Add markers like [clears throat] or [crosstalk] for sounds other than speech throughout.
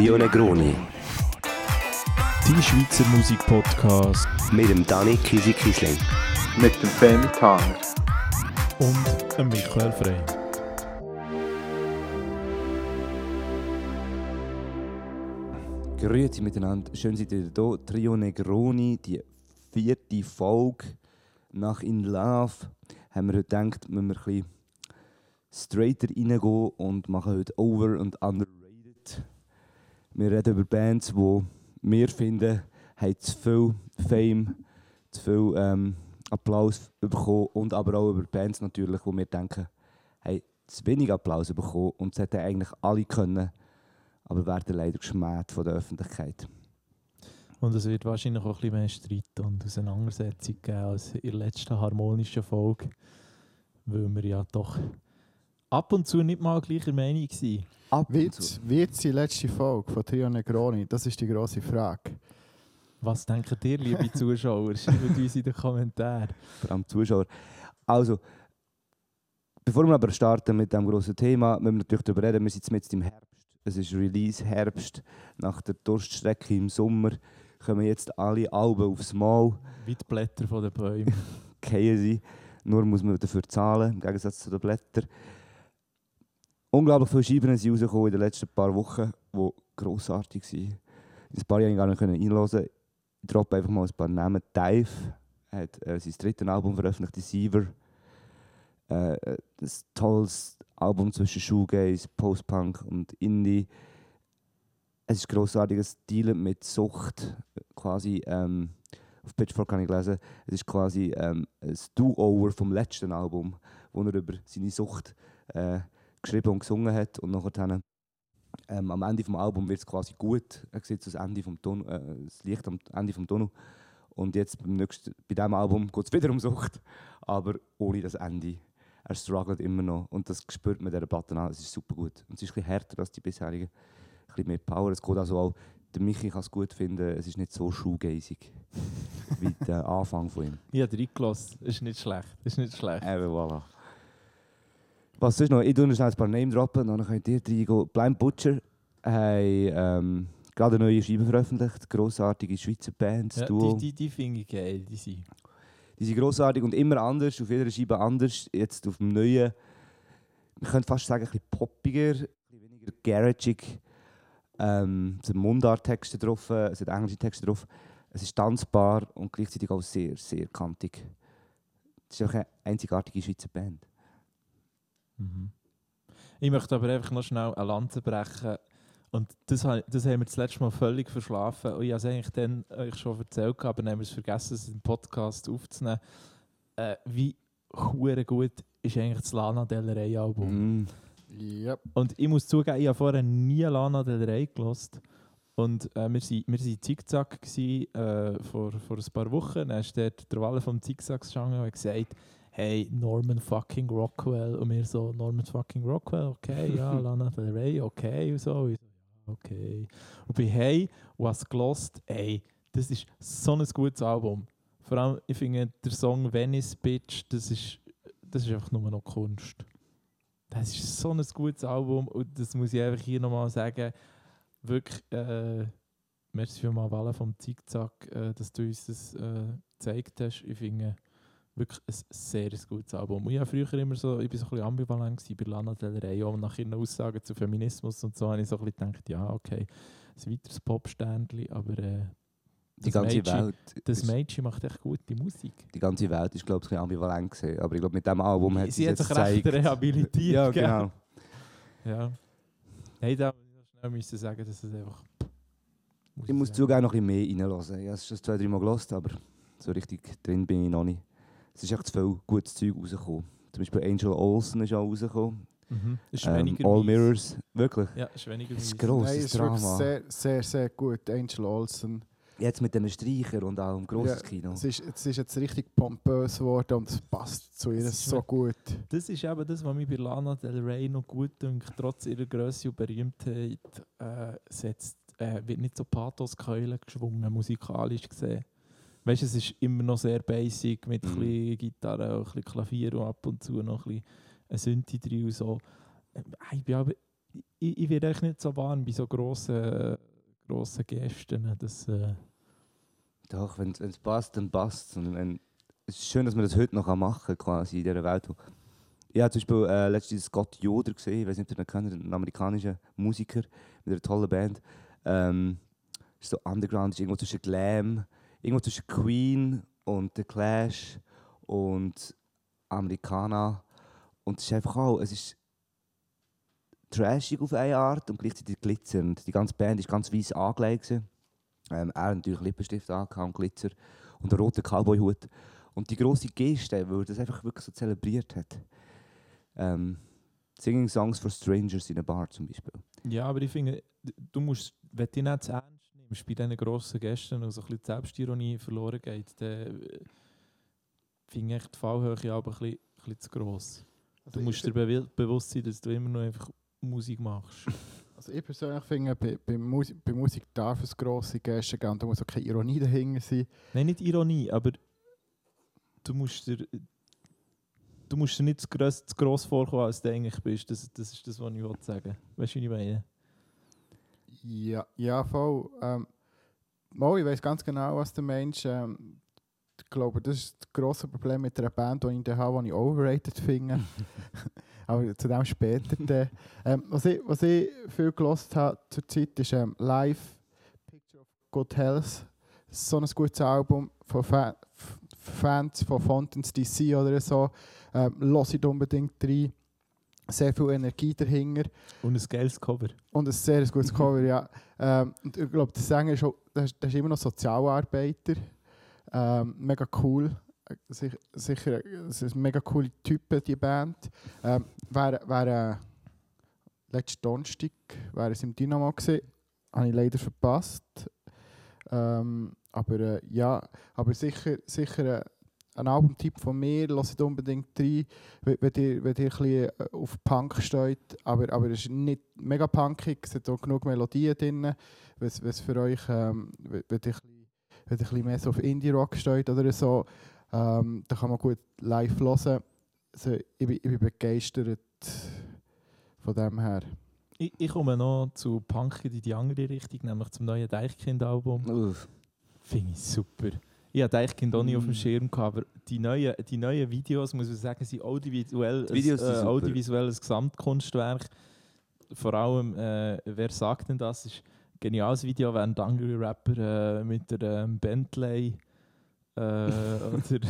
Trio Negroni. Dein Schweizer Musikpodcast. Mit dem Dani Kisi Kisling. Mit dem Femi Tanger. Und dem Michael Frey. Grüezi miteinander, schön seid ihr da. Trio Negroni, die vierte Folge nach In Love. Haben wir heute gedacht, müssen wir ein bisschen straighter reingehen und machen heute Over und Underrated. Wir reden über Bands, die wir finden, haben zu viel Fame, zu viel ähm, Applaus bekommen und aber auch über Bands natürlich, wo wir denken, haben zu wenig Applaus bekommen und es hätten eigentlich alle können aber werden leider geschmäht von der Öffentlichkeit. Und es wird wahrscheinlich auch ein bisschen mehr Streit und Auseinandersetzung geben als in der letzten harmonischen Folge, weil wir ja doch ab und zu nicht mal gleicher Meinung sind. Ab Wird, wird die letzte Folge von Trio Negroni? Das ist die grosse Frage. Was denken ihr, liebe [laughs] Zuschauer? Schreibt uns in den Kommentaren. vor allem Zuschauer. Also, bevor wir aber starten mit dem grossen Thema, müssen wir natürlich darüber reden, wir sind jetzt im Herbst. Es ist Release Herbst. Nach der Durststrecke im Sommer kommen jetzt alle Alben aufs Mal, Wie die Blätter von den Bäumen. [laughs] fallen sie. Nur muss man dafür zahlen, im Gegensatz zu den Blättern. Unglaublich viele Scheiben sind rausgekommen in den letzten paar Wochen, die grossartig waren. Ein paar Jahre gar nicht einhören. Ich droppe einfach mal ein paar Namen. Dive hat äh, sein drittes Album veröffentlicht, Deceiver. Äh, äh, ein tolles Album zwischen Shoegaze, Post-Punk und Indie. Es ist grossartig, es dealt mit Sucht. Quasi, ähm, auf Pitchfork kann ich gelesen, es ist quasi ähm, ein Do-Over vom letzten Album, wo er über seine Sucht äh, geschrieben und gesungen hat. Und nachher ähm, am Ende des Albums wird es quasi gut. Er sieht das, Ende vom Tunnel, äh, das Licht am Ende des Tunnel. Und jetzt beim nächsten, bei diesem Album geht es wieder um Sucht, aber ohne das Ende. Er struggelt immer noch und das spürt man dieser Platte an. Es ist super gut. Und es ist ein bisschen härter als die bisherigen. Ein bisschen mehr Power. Es geht also auch, der Michi kann es gut finden, es ist nicht so shoegazig wie der [laughs] Anfang von ihm. Habe reingelassen. Ist nicht schlecht. Ist nicht schlecht. Eben, voilà. Was ist noch? Ich tue noch ein paar Names droppen, dann könnt ihr reingehen. Blind Butcher haben ähm, gerade eine neue Scheibe veröffentlicht. Grossartige Schweizer Bands, Ja, Duo. die die, die finde ich geil. Die sind. Die sind grossartig und immer anders, auf jeder Scheibe anders. Jetzt auf dem neuen, man könnte fast sagen, ein bisschen poppiger, ein bisschen weniger garagig. Ähm, es sind Mundarttexte drauf, es sind englische Texte drauf. Es ist tanzbar und gleichzeitig auch sehr, sehr kantig. Es ist auch eine einzigartige Schweizer Band. Mhm. Ich möchte aber einfach noch schnell eine Lanze brechen. Und das, das haben wir das letzte Mal völlig verschlafen. Und ich habe es eigentlich dann euch schon erzählt, aber dann haben wir es vergessen, es im Podcast aufzunehmen. Äh, wie hure gut ist eigentlich das Lana Del Rey Album. Mm. Yep. Und ich muss zugeben, ich habe vorher nie Lana Del Rey gelost. Und äh, wir waren wir sind Zickzack gsi, äh, vor, vor ein paar Wochen. Dann ist der Walle vom Zickzack gegangen und gesagt, hey, Norman fucking Rockwell. Und wir so, Norman fucking Rockwell, okay, ja, [laughs] Lana Del Rey, okay, und so. Und ich so, ja, okay. Und bin hey es gelost, ey, das ist so ein gutes Album. Vor allem, ich finde, der Song Venice Bitch, das ist, das ist einfach nur noch Kunst. Das ist so ein gutes Album und das muss ich einfach hier nochmal sagen. Wirklich, äh, merci für mal Welle vom Zickzack, äh, dass du uns das äh, gezeigt hast. Ich finde wirklich ein sehr gutes Album. Ich, habe früher immer so, ich war so ein bisschen ambivalent bei Lana Del Rey, auch nach ihren Aussagen zu Feminismus und so, habe ich so ein bisschen gedacht, ja, okay, ein weiteres Popsternchen, aber äh, Die das ganze Mädchen- Welt. das Mädchen macht echt gute Musik. die ganze Welt ist, glaube ich, ein bisschen ambivalent gewesen. Aber ich glaube, mit diesem Album hat Sie sie hat jetzt recht rehabilitiert. Ja, gell? genau. Ja. Hey, da muss schnell müssen sagen, dass es einfach. Ich muss zugeben, noch ein bisschen mehr reinhören. Ich habe es schon zwei, drei Mal gehört, aber so richtig drin bin ich noch nicht. Es ist echt zu viel gutes Zeug rausgekommen. Zum Beispiel Angel Olsen ist auch rausgekommen. Mhm. Ist Ähm, weniger All mies. Mirrors, wirklich. Ja, ist weniger Das ist. Nein, Grosses es ist Drama. sehr, sehr, sehr gut. Angel Olsen. Jetzt mit den Streichern und auch im grosses Ja, Kino. Es ist, es ist jetzt richtig pompös geworden und es passt zu ihr Das so gut. Das ist eben das, was mich bei Lana Del Rey noch gut dünkt. Trotz ihrer Größe und Berühmtheit äh, setzt, äh, wird nicht so Pathos-Keule geschwungen, musikalisch gesehen. Weißt du, es ist immer noch sehr basic mit Mhm. ein bisschen Gitarre, ein bisschen Klavier und ab und zu noch ein bisschen ein Synthi drin und so. Äh, Ich bin aber ich, ich werde echt nicht so warm bei so grossen, grossen Gästen. Das, äh, Doch, wenn es passt, dann passt es. Es ist schön, dass man das heute noch machen kann, quasi in dieser Welt. Ich habe zum Beispiel äh, letztens Scott Yoder gesehen, ich weiß nicht, ob ihr ihn kennt, ein amerikanischer Musiker mit einer tollen Band. Ähm, ist so underground, ist irgendwo zwischen Glam, irgendwo zwischen Queen und The Clash und Americana. Und es ist einfach auch, es ist trashig auf eine Art und gleichzeitig glitzernd. Die ganze Band ist ganz weiss angelegt. Ähm, er natürlich Lippenstift angehabt und Glitzer und einen roten Cowboy-Hut. Und die grosse Geste, weil er das einfach wirklich so zelebriert hat. Ähm, Singing Songs for Strangers in a Bar zum Beispiel. ja, aber ich finde, du musst, wenn du nicht zu ernst nimmst bei diesen grossen Gästen und so ein bisschen die Selbstironie verloren geht, dann äh, finde ich die Fallhöhe aber ein bisschen, ein bisschen zu gross. Du musst dir bewi- bewusst sein, dass du immer noch einfach Musik machst. [laughs] Also ich persönlich finde, bei, bei, Musik, bei Musik darf es grosse Gäste geben da muss auch keine Ironie dahinter sein. Nein, nicht Ironie, aber du musst dir, du musst dir nicht zu gross, zu gross vorkommen, als du eigentlich bist. Das, das ist das, was ich wollte sagen. Weißt du, wie ich meine? Ja, ja voll. Ähm, mal, ich weiß ganz genau, was der Mensch. Ähm, ich glaube, das ist das grosse Problem mit einer Band, die ich habe, die ich overrated finde. [laughs] [laughs] Aber zu dem später. dann. ähm, was, ich, was ich viel gelost habe zurzeit ist ähm, Live Picture of Good Health. So ein gutes Album von Fa Fans von Fountains DC oder so. Ähm, Lass ich unbedingt rein. Sehr viel Energie dahinter. Und ein geiles Cover. Und ein sehr gutes Cover, ja. Ähm, und ich glaube, der Sänger ist, auch, der ist, der ist immer noch Sozialarbeiter. Ähm, mega cool. Äh, Sicher, es ist ein mega coole Typen, die Band. Ähm, wäre, wäre, äh, letzten Donnerstag wäre es im Dynamo gewesen. Habe ich leider verpasst. Ähm, aber äh, ja, aber sicher, sicher äh, ein Albumtipp von mir, lasst unbedingt rein, wenn ihr, wenn ihr ein bisschen äh, auf Punk steht. Aber, aber es ist nicht mega punkig, es hat auch genug Melodien drin, was, was für euch, ähm, wenn ihr, wenn ihr ein mehr so auf Indie-Rock steht oder so, ähm, da kann man gut live hören. Also, ich, bin, ich bin begeistert von dem her. Ich, ich komme noch zu Punk in die andere Richtung, nämlich zum neuen Deichkind-Album. Uff. Finde ich super. Ich hatte Deichkind auch nie auf dem Mm. Schirm, gehabt, aber die neuen, die neuen Videos, muss man sagen, sind audiovisuell, ein, äh, audiovisuelles Gesamtkunstwerk. Vor allem, äh, wer sagt denn das? Ist ein geniales Video, während der Angry Rapper äh, mit der ähm, Bentley äh, [laughs] oder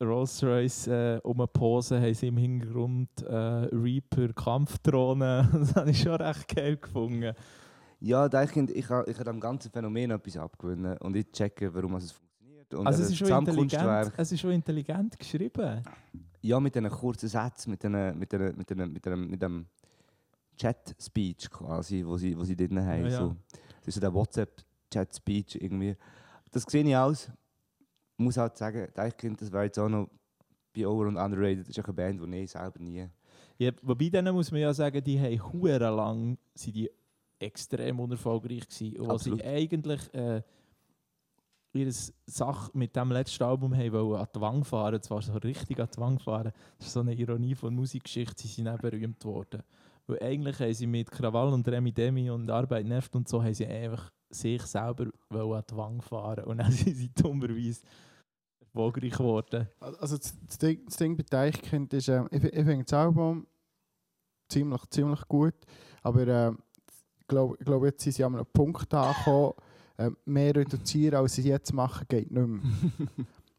Rolls Royce äh, um Pose haben sie im Hintergrund äh, Reaper Kampfdrohnen. [laughs] das habe ich schon recht geil gefunden. Ja, ich, ich, habe- ich habe dem ganzen Phänomen etwas abgewinnen und ich checke, warum es funktioniert. Und Also es ist, schon intelligent, es ist schon intelligent geschrieben. Ja, mit diesen kurzen Sätzen, mit, diesen, mit, diesen, mit, diesen, mit, dem, mit dem Chat-Speech quasi, wo sie, wo sie drin haben. Ja, ja. So. Das ist so der WhatsApp-Chat-Speech irgendwie. Das sehe ich aus. Ich muss halt sagen, Deichkind, das wäre jetzt auch noch bei Over und Underrated. Das ist auch eine Band, die ich selber nie... Ja, wobei denen muss man ja sagen, die haben hure lang sind die extrem unerfolgreich gewesen. Als sie eigentlich äh, ihre Sache mit dem letzten Album haben an die Wand fahren, zwar so richtig an die Wand fahren, das ist so eine Ironie von Musikgeschichte, sie sind dann berühmt worden. Weil eigentlich haben sie mit Krawall und Remi Demi und Arbeit nervt und so, haben sie einfach sich selber an die Wand fahren und dann [laughs] sind sie dummerweise erfolgreich geworden. Also das, das, Ding, das Ding bei Deichkind ist, ähm, ich, ich finde das Album ziemlich, ziemlich gut, aber ähm, ich glaube, glaub, jetzt sind sie an einem Punkt angekommen, ähm, mehr reduzieren, als sie jetzt machen, geht nicht mehr.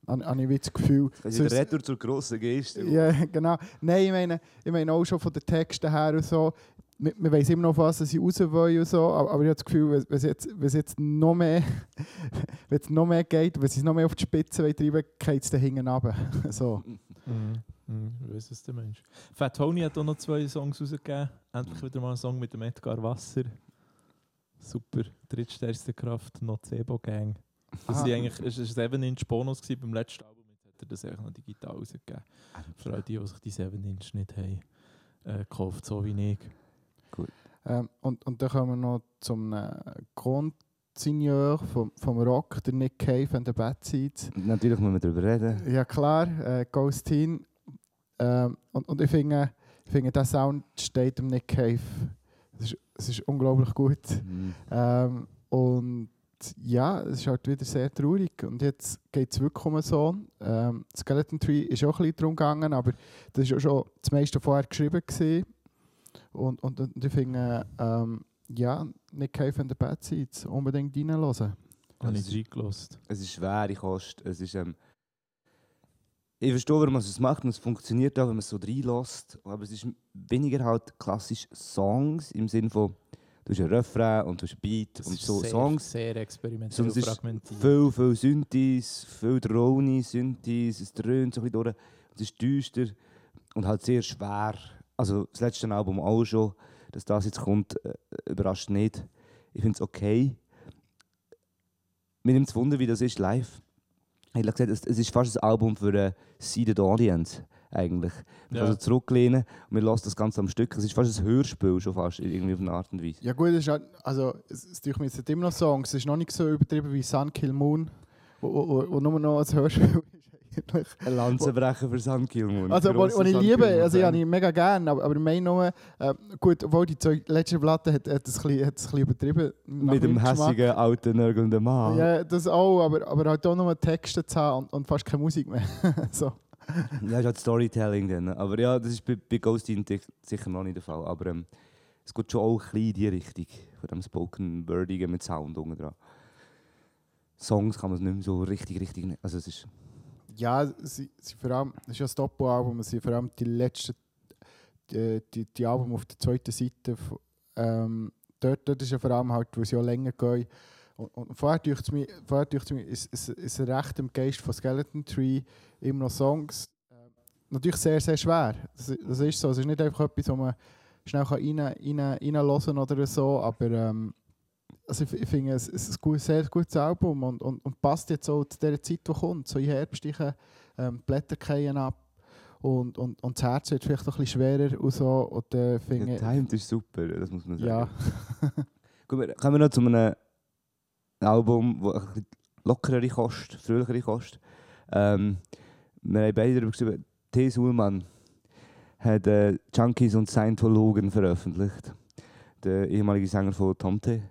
[laughs] Habe ich das Gefühl. Also der Sonst- Retour zur grossen Geste. Ja, [laughs] genau. Nein, ich meine, ich meine auch schon von den Texten her und so. Man, man weiss immer noch, auf was sie raus wollen und so, aber, aber ich habe das Gefühl, wenn es jetzt, wenn es jetzt noch mehr [laughs] wenn es noch mehr geht, wenn sie es noch mehr auf die Spitze treiben, geht es da hinten runter. so. Mhm. Mhm, ich es der Mensch. Fat Tony hat auch noch zwei Songs rausgegeben. Endlich wieder mal ein Song mit dem Edgar Wasser. Super. Drittstärkste Kraft, Nocebo Gang. Das Ah. war eigentlich es war ein 7-Inch Bonus gewesen beim letzten Album. Jetzt hat er das eigentlich noch digital rausgegeben. Für all die, die sich die 7-Inch nicht haben äh, gekauft, so wie ich. Ähm, und, und dann kommen wir noch zum äh, Grundseigneur vom, vom Rock, der Nick Cave and the Bad Seeds. Natürlich müssen wir darüber reden. Ja klar, äh, Ghost Teen. Ähm, und, und ich finde, ich finde, der Sound steht dem Nick Cave es ist, es ist unglaublich gut. Mhm. Ähm, und ja, es ist halt wieder sehr traurig. Und jetzt geht es wirklich um einen Sohn. Ähm, Skeleton Tree ist auch ein bisschen darum gegangen, aber das war ja schon das meiste vorher geschrieben. Gewesen. Und, und, und ich finde, ähm, ja, Nick Cave and the Bad Seeds unbedingt reinhören. Habe ich reingelassen. Es ist schwere Kost. Es ist, ähm, ich verstehe, warum man es macht und es funktioniert auch, wenn man es so reinlässt. Aber es ist weniger halt klassisch Songs im Sinne von, du hast einen Refrain und du hast einen Beat Das und ist so sehr, Songs. Sehr experimentell Sonst ist fragmentiert. Viel, viel Synthes, viel Drone, Synthes, es dröhnt so ein bisschen durch. Es ist düster und halt sehr schwer. Also das letzte Album auch schon, dass das jetzt kommt, äh, überrascht nicht. Ich finde es okay. Mir nimmt es Wunder, wie das ist live. Ehrlich gesagt, es, es ist fast ein Album für eine Seated Audience eigentlich. Man Ja. kann so zurücklehnen und wir lassen das Ganze am Stück. Es ist fast ein Hörspiel schon fast, irgendwie auf eine Art und Weise. Ja gut, es ist halt, also es, es tue ich mir jetzt immer noch Songs. Es ist noch nicht so übertrieben wie Sun Kill Moon, wo, wo, wo, nur noch ein Hörspiel eigentlich. [laughs] Ein Lanzenbrecher für Kill Moon. Also, wo, ich liebe, also ich habe ihn mega gerne, aber, aber ich meine nur, äh, gut, obwohl die zwei letzten Platten hat, hat es ein bisschen, hat es ein bisschen übertrieben. Mit dem hässigen, alten, nörgelnden Mann. Ja, das auch, aber, aber halt auch nur Texte zu haben und, und fast keine Musik mehr. [laughs] so. Ja, ist halt Storytelling dann. Aber ja, das ist bei, bei Ghostin sicher noch nicht der Fall. Aber ähm, es geht schon auch ein bisschen in die Richtung. Von dem Spoken Wordigen mit Sound unten dran. Songs kann man es nicht mehr so richtig, richtig... ne- Also es ist... Ja, sie, sie vor allem, das ist ja das Doppel-Album, es sind vor allem die letzten, die, die, die Alben auf der zweiten Seite. Ähm, dort, dort ist ja vor allem halt, wo sie ja länger gehen. Und, und vorher durch es mich, vorher dünkt's mich ist, ist, ist recht im Geist von Skeleton Tree immer noch Songs. Ähm, natürlich sehr, sehr schwer. Das, das ist so. Es ist nicht einfach etwas, wo man schnell kann rein, rein, kann oder so, aber ähm, also ich, ich finde, es ist ein sehr gutes Album und, und, und passt jetzt auch zu der Zeit, die kommt. So im Herbst ähm, die Blätter fallen ab und, und, und das Herz wird vielleicht noch ein bisschen schwerer und so. Und äh, finde Timed ist super, das muss man sagen. ja, [laughs] Gut, wir kommen noch zu einem Album, das ein lockerere kostet, fröhlichere kostet. Ähm, wir haben beide darüber geschrieben, T. Sulman hat äh, Junkies und Scientologen veröffentlicht. Der ehemalige Sänger von Tomte.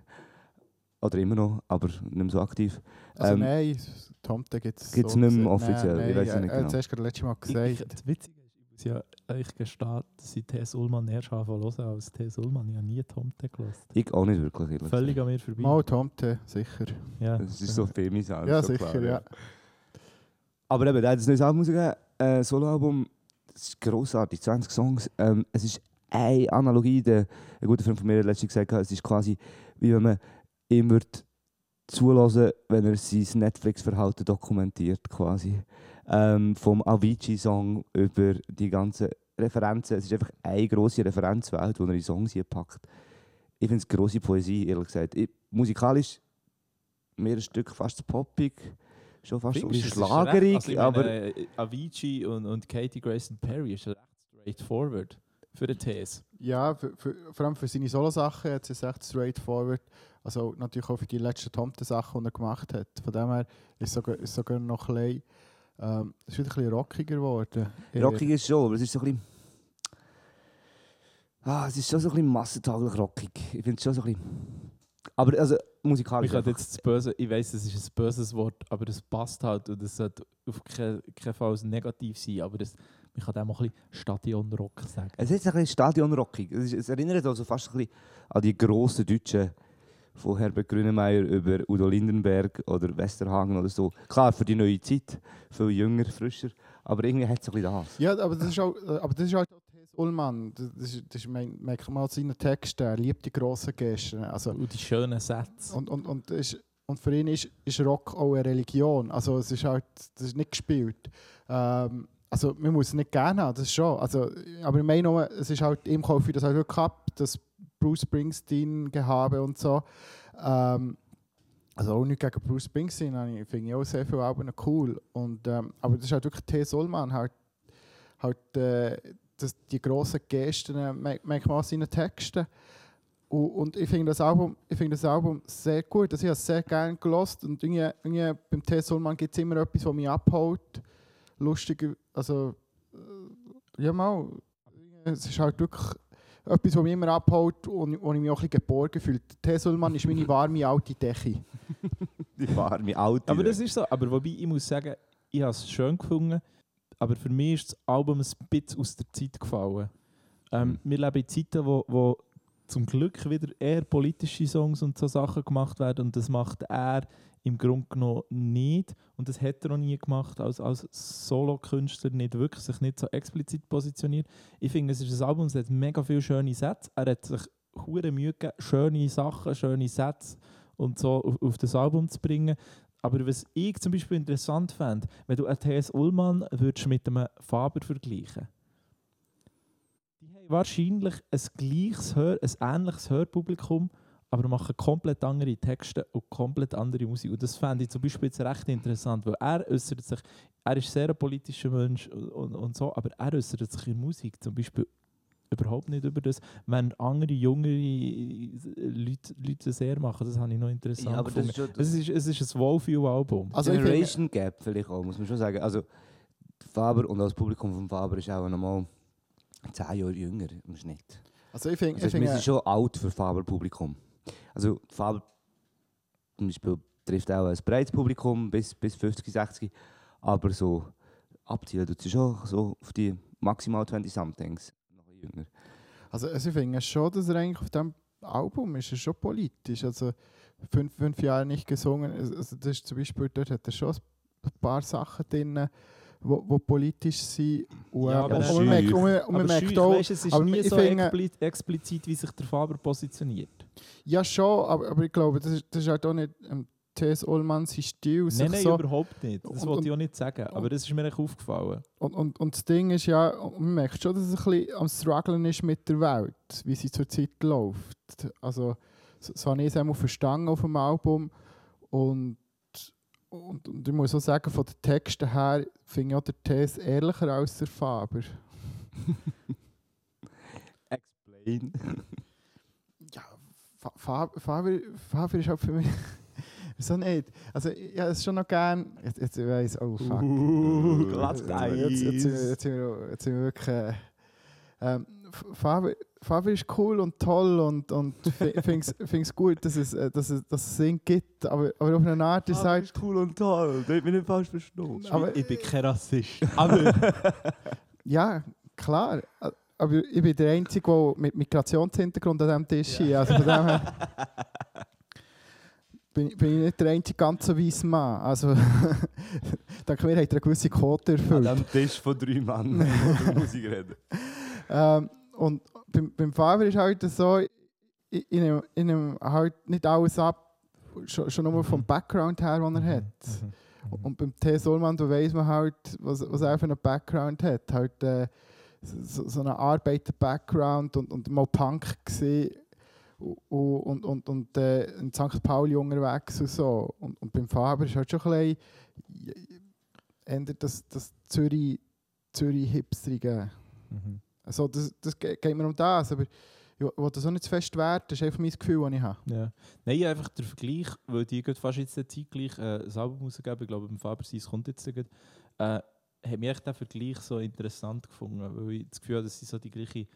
Oder immer noch, aber nicht mehr so aktiv. also Ähm, nein, Tomte gibt es gibt's nicht mehr offiziell, ich weiss es nicht Er hat genau. es erst gerade letztes Mal Ich, gesagt. das Witzige ist, ich muss ja euch gestehen, dass ich T. Ullmann erst anfangen hören als T. Ullmann. Ich habe nie Tomte gelassen. Ich auch nicht wirklich. ehrlich Völlig an mir vorbei. Mal Tomte, sicher. Ja. Das ist so Femisan. Ja, so sicher, klar, ja. Aber eben, er hat ein neues Album rausgegeben, ein Soloalbum. Das ist grossartig, 20 Songs. Ähm, es ist eine Analogie, der, ein guter Freund von mir hat letztens gesagt, hat, es ist quasi, wie wenn man ihm würde zulassen, wenn er sein Netflix-Verhalten dokumentiert, quasi. Ähm, vom Avicii-Song über die ganzen Referenzen. Es ist einfach eine grosse Referenzwelt, wo er die Songs hier packt. Ich finde es grosse Poesie, ehrlich gesagt. Ich, musikalisch mehr ein Stück fast poppig, schon fast so ein Findest recht- schlagerig, also ich aber... meine, äh, Avicii und, und Katie Grayson Perry ist recht straightforward für den These. Ja, für, für, vor allem für seine Solo-Sachen hat es echt straightforward. Also natürlich auch für die letzten Tomte-Sachen, die er gemacht hat. Von dem her ist es sogar, ist sogar noch ein bisschen, ähm, es ist wieder ein bisschen rockiger geworden. Rockig ist schon, aber es ist so ein bisschen... Ah, es ist schon so ein bisschen massentauglich rockig. Ich finde es schon so ein bisschen... Aber also musikalisch Ich habe jetzt das Böse, ich weiß, es ist ein böses Wort, aber es passt halt und es sollte auf keinen Fall negativ sein, aber das, man kann dem auch ein bisschen Stadionrock sagen. Es ist ein bisschen Stadionrockig. Es, ist, es erinnert also fast ein bisschen an die grossen Deutschen von Herbert Grünemeyer über Udo Lindenberg oder Westerhagen oder so. Klar, für die neue Zeit, viel jünger, frischer, aber irgendwie hat es ein bisschen das. Ja, aber das ist auch, äh, aber das ist halt auch Thes Ullmann. Das, das, ist, das ist, mein- merkt man an seinen Texten. Er liebt die grossen Gesten. Also, Und die schönen Sätze. und, und, und, ist, und für ihn ist, ist Rock auch eine Religion. Also es ist halt, das ist nicht gespielt. Ähm, also man muss es nicht gerne haben, das schon. Also, aber ich meine nur, es ist halt, ihm kaufe ich das halt wirklich ab, das Bruce Springsteen Gehabe und so. Ähm, also auch nicht gegen Bruce Springsteen, ich- finde ich auch sehr viele Alben cool. Und, ähm, aber das ist halt wirklich T. Sollmann, halt, halt äh, das, die grossen Gesten äh, merkt man an seinen Texten. Und, und ich finde das, Album- ich finde das Album sehr gut. Also ich habe es sehr gerne gelost und irgendwie, irgendwie beim T. Sollmann gibt es immer etwas, was mich abholt. Lustiger, also äh, ja mal, es ist halt wirklich etwas, was mich immer abholt und wo ich mich auch ein bisschen geborgen fühle. Tesselmann ist meine warme alte Decke. [laughs] Die warme Alte. Aber das ist so. Aber wobei, ich muss sagen, ich habe es schön gefunden, aber für mich ist das Album ein bisschen aus der Zeit gefallen. Ähm, Mhm. Wir leben in Zeiten, wo, wo zum Glück wieder eher politische Songs und so Sachen gemacht werden und das macht er im Grunde genommen nicht und das hat er auch nie gemacht als, als Solo-Künstler, nicht wirklich, sich nicht so explizit positioniert. Ich finde, es ist ein Album, es hat mega viele schöne Sätze, er hat sich hure Mühe gegeben, schöne Sachen, schöne Sätze und so auf, auf das Album zu bringen. Aber was ich zum Beispiel interessant fände, wenn du T.S. Ullmann würdest mit einem Faber vergleichen die haben wahrscheinlich ein gleiches Hör, ein ähnliches Hörpublikum, aber machen komplett andere Texte und komplett andere Musik. Und das fände ich zum Beispiel jetzt recht interessant, weil er äußert sich, er ist sehr ein politischer Mensch und, und, und so, aber er äußert sich in Musik zum Beispiel überhaupt nicht über das, wenn andere jüngere Leute, Leute das eher machen. Das habe ich noch interessant ja, aber das gefunden. ist Es ist, es ist ein Wohlfühl-Album. Also ich finde, Generation Gap vielleicht auch, muss man schon sagen. Also Faber und das Publikum von Faber ist auch nochmal 10 Jahre jünger im Schnitt. also ich finde, Also ich wir sind schon alt für Faber-Publikum. Also Faber zum Beispiel trifft auch ein breites Publikum bis, bis 50, 60, aber so abzielen tut sie schon so auf die maximal 20-somethings. Noch jünger. Also, also ich finde schon, dass er eigentlich auf diesem Album ist er schon politisch. Also fünf, fünf Jahre nicht gesungen. Also das ist zum Beispiel, dort hat er schon ein paar Sachen drin, wo politisch sind. Und, Ja, aber und, und merkt, und man, und aber merkt auch, weißt, es ist aber nie so finde- expli explizit, wie sich der Faber positioniert. ja schon, aber, aber ich glaube, das ist, das ist halt auch nicht ähm, T.S. Ullmann sein Stil. Nein, nein, so, überhaupt nicht. Das wollte ich auch nicht sagen. Aber das ist mir echt aufgefallen. und, und, und das Ding ist ja, man merkt schon, dass er ein bisschen am Strugglen ist mit der Welt, wie sie zurzeit läuft. Also, so, so habe ich es einmal verstanden auf dem Album. Und, und, und ich muss auch sagen, von den Texten her finde ich auch der Tess ehrlicher als der Faber. [laughs] Explain. [laughs] Ja, Fa Fa Faber, Faber ist halt für mich. [laughs] Wieso nicht? Also, ich habe es schon noch gern. Jetzt, jetzt weiss ich, oh fuck. Uh, Jetzt, jetzt, jetzt, sind wir- jetzt, sind wir, jetzt sind wir wirklich. Äh, ähm, Faber, Faber ist cool und toll und, und ich finde es gut, dass es, äh, dass es, dass es ihn gibt, aber, aber auf eine Art ist es halt. cool und toll. Das hat mich nicht falsch verstanden. Aber, ich bin kein Rassist. [laughs] Aber ja, klar. Aber ich bin der Einzige, der mit Migrationshintergrund an diesem Tisch hier. Also von dem her [laughs] bin, bin ich nicht der einzige ganz so weiße Mann. Also, [laughs] dank mir hat er eine gewisse Quote An erfüllt. diesem Tisch von drei Mann, die über Musik reden. Ähm, und beim, beim Faber ist halt so, ich, nehme, ich nehme halt nicht alles ab, schon, schon nur vom Background her, den er hat. Mhm. Und beim T. Solman, da weiss man halt, was, was er für einen Background hat. Halt, äh, so, so einen Arbeiter-Background und, und mal Punk gesehen und, und, und, und äh, in St. Pauli unterwegs und so. Und, und beim Faber ist halt schon ein bisschen ändert das, das Zürich, Zürich Hipsterige. Mhm. Also das, das ge- geht mir um das, aber ich will das auch nicht zu fest werten, das ist einfach mein Gefühl, das ich habe. Ja. Nein, einfach der Vergleich, weil die geht fast jetzt der Zeit gleich äh, Album rausgeben, ich glaube, beim Faber Seis kommt jetzt gleich, äh, hat mich echt der Vergleich so interessant gefunden, weil ich das Gefühl habe, dass sie so die gleiche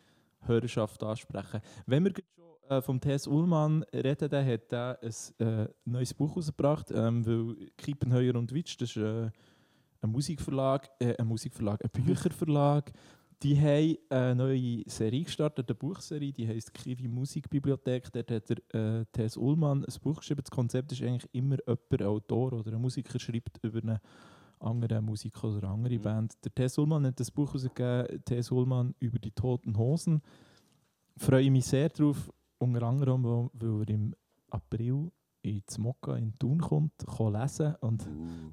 Hörerschaft ansprechen. Wenn wir gerade schon äh, vom T.S. Ullmann reden, dann hat er ein äh, neues Buch rausgebracht, ähm, weil Kiepenheuer und Witsch, das ist äh, ein Musikverlag, äh, ein Musikverlag, ein Bücherverlag, die haben eine neue Serie gestartet, eine Buchserie, die heißt Kiwi Musikbibliothek. Dort hat der äh, Tess Ullmann ein Buch geschrieben. Das Konzept ist eigentlich immer jemand, Autor oder ein Musiker schreibt über eine andere Musiker oder eine andere Mhm. Band. Der Tess Ullmann hat das Buch herausgegeben, Tess Ullmann über die toten Hosen. Freue mich sehr darauf, unter anderem, weil, er im April in Zmokka in Thun kommt, kann lesen und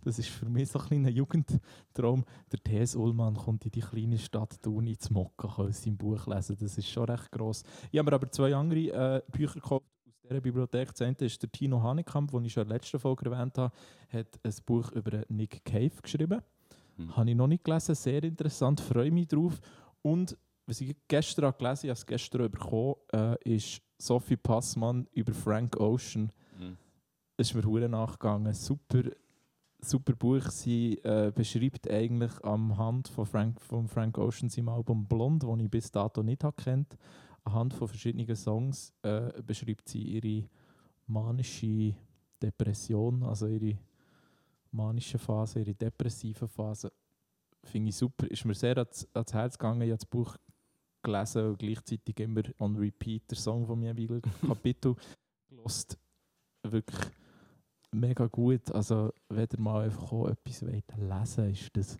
das ist für mich so ein kleiner Jugendtraum. Der T.S. Ullmann kommt in die kleine Stadt Thun in Zmokka, kann aus seinem Buch lesen. Das ist schon recht gross. Ich habe mir aber zwei andere äh, Bücher gekauft aus dieser Bibliothek. Das eine ist der Tino Hanekamp, den ich schon in der letzten Folge erwähnt habe, hat ein Buch über Nick Cave geschrieben. Mhm. Habe ich noch nicht gelesen, sehr interessant, freue mich drauf. Und was ich gestern gelesen habe, ich habe es gestern bekommen, äh, ist Sophie Passmann über Frank Ocean. Ist mir hure nachgegangen. Super, super Buch. Sie äh, beschreibt eigentlich am Hand von Frank, von Frank Ocean seinem Album Blond, das ich bis dato nicht habe kennt. anhand von verschiedenen Songs äh, beschreibt sie ihre manische Depression, also ihre manische Phase, ihre depressive Phase. Finde ich super. Ist mir sehr ans, ans Herz gegangen. Ich habe das Buch gelesen und gleichzeitig immer on repeat der Song von mir Kapitel gelost. Wirklich mega gut. Also, wenn ihr mal einfach auch etwas wollt lesen ist das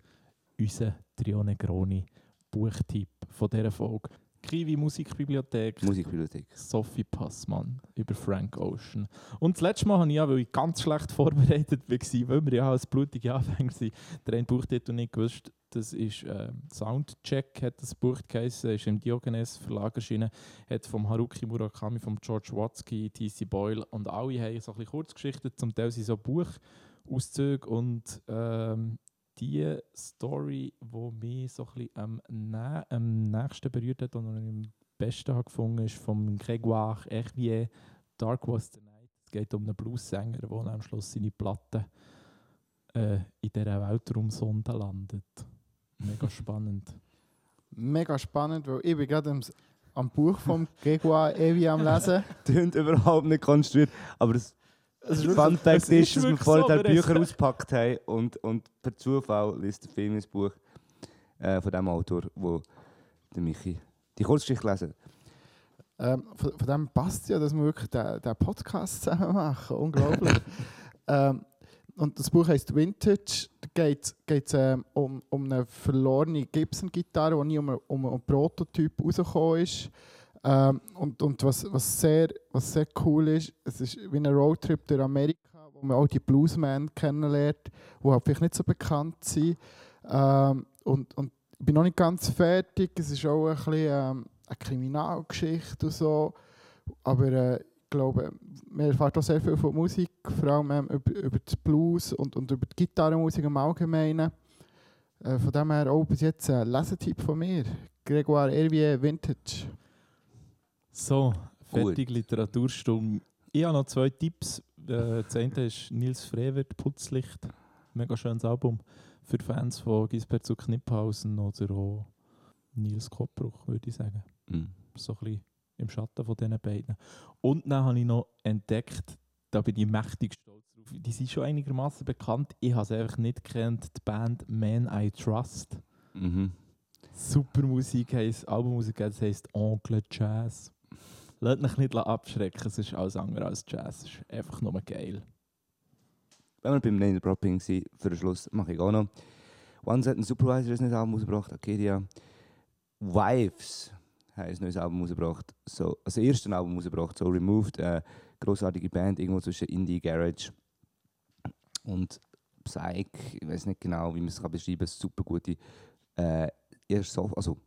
unser Trio Negroni Buchtipp von dieser Folge. Kiwi Musikbibliothek. Musikbibliothek. Sophie Passmann über Frank Ocean. Und das letzte Mal habe ich ja, weil ich ganz schlecht [laughs] vorbereitet war, weil wir ja als blutige Anfänger sind, der einen Buchtitel nicht gewusst. Das ist äh, Soundcheck, hat das Buch geheißen, ist im Diogenes Verlag erschienen, hat vom Haruki Murakami, vom George Watsky, T.C. Boyle und alle haben so ein Kurzgeschichten, zum Teil sind so Buchauszüge und ähm, die Story, die mich so ein am, nä am nächsten berührt hat und am besten habe gefunden ist vom Grégoire Hervier, Dark Was the Night. Es geht um einen Blues-Sänger, der am Schluss seine Platte äh, in dieser Weltraumsonde landet. Mega spannend. Mega spannend, weil ich bin gerade am, am Buch von Grégoire Evi am lesen. [laughs] Tönt überhaupt nicht konstruiert, aber das ist Fun Fact ist, ist dass wir vorher so, Bücher ausgepackt haben und, und per Zufall liest der Film ins Buch äh, von dem Autor, wo der Michi die Kurzgeschichte lesen. Ähm, von, von dem passt ja, dass wir wirklich den, den Podcast zusammen machen. Unglaublich. [laughs] ähm, und das Buch heißt Vintage. Da geht es ähm, um, um eine verlorene Gibson-Gitarre, die nie um, um einen Prototyp rausgekommen ist. Ähm, und und was, was, sehr, was sehr cool ist, es ist wie ein Roadtrip durch Amerika, wo man auch die Bluesmen kennenlernt, die halt vielleicht nicht so bekannt sind. Ähm, und, und ich bin noch nicht ganz fertig. Es ist auch ein bisschen ähm, eine Kriminalgeschichte und so. Aber äh, glaube, man erfährt auch sehr viel von Musik, vor allem ähm, über, über das Blues und, und über die Gitarrenmusik im Allgemeinen. Äh, von dem her auch bis jetzt ein Lesetipp von mir. Grégoire Hervier Vintage. So, Gut. fertig Literaturstunde. Ich habe noch zwei Tipps. Äh, das eine ist Nils Frevert, Putzlicht. Mega schönes Album für Fans von Gisbert zu Kniphausen oder auch Nils Koppbruch, würde ich sagen. Mhm. So ein bisschen im Schatten von diesen beiden. Und dann habe ich noch entdeckt, da bin ich mächtig stolz drauf. Die sind schon einigermaßen bekannt. Ich habe es einfach nicht gekannt. Die Band Man I Trust. Mhm. Super Musik heisst, Albummusik das heisst Onkel Jazz. Lasst mich nicht abschrecken, es ist alles andere als Jazz. Es ist einfach nur geil. Wenn wir beim Name Dropping sind, für den Schluss mache ich auch noch. Once hat ein Supervisor ein neues Album rausgebracht, Acadia. Wives haben ein neues Album rausgebracht. So, also das erste Album rausgebracht, so Removed. Äh, grossartige Band, irgendwo zwischen Indie, Garage und Psych. Ich weiß nicht genau, wie man es beschreiben kann. Super gute, äh, eher so, also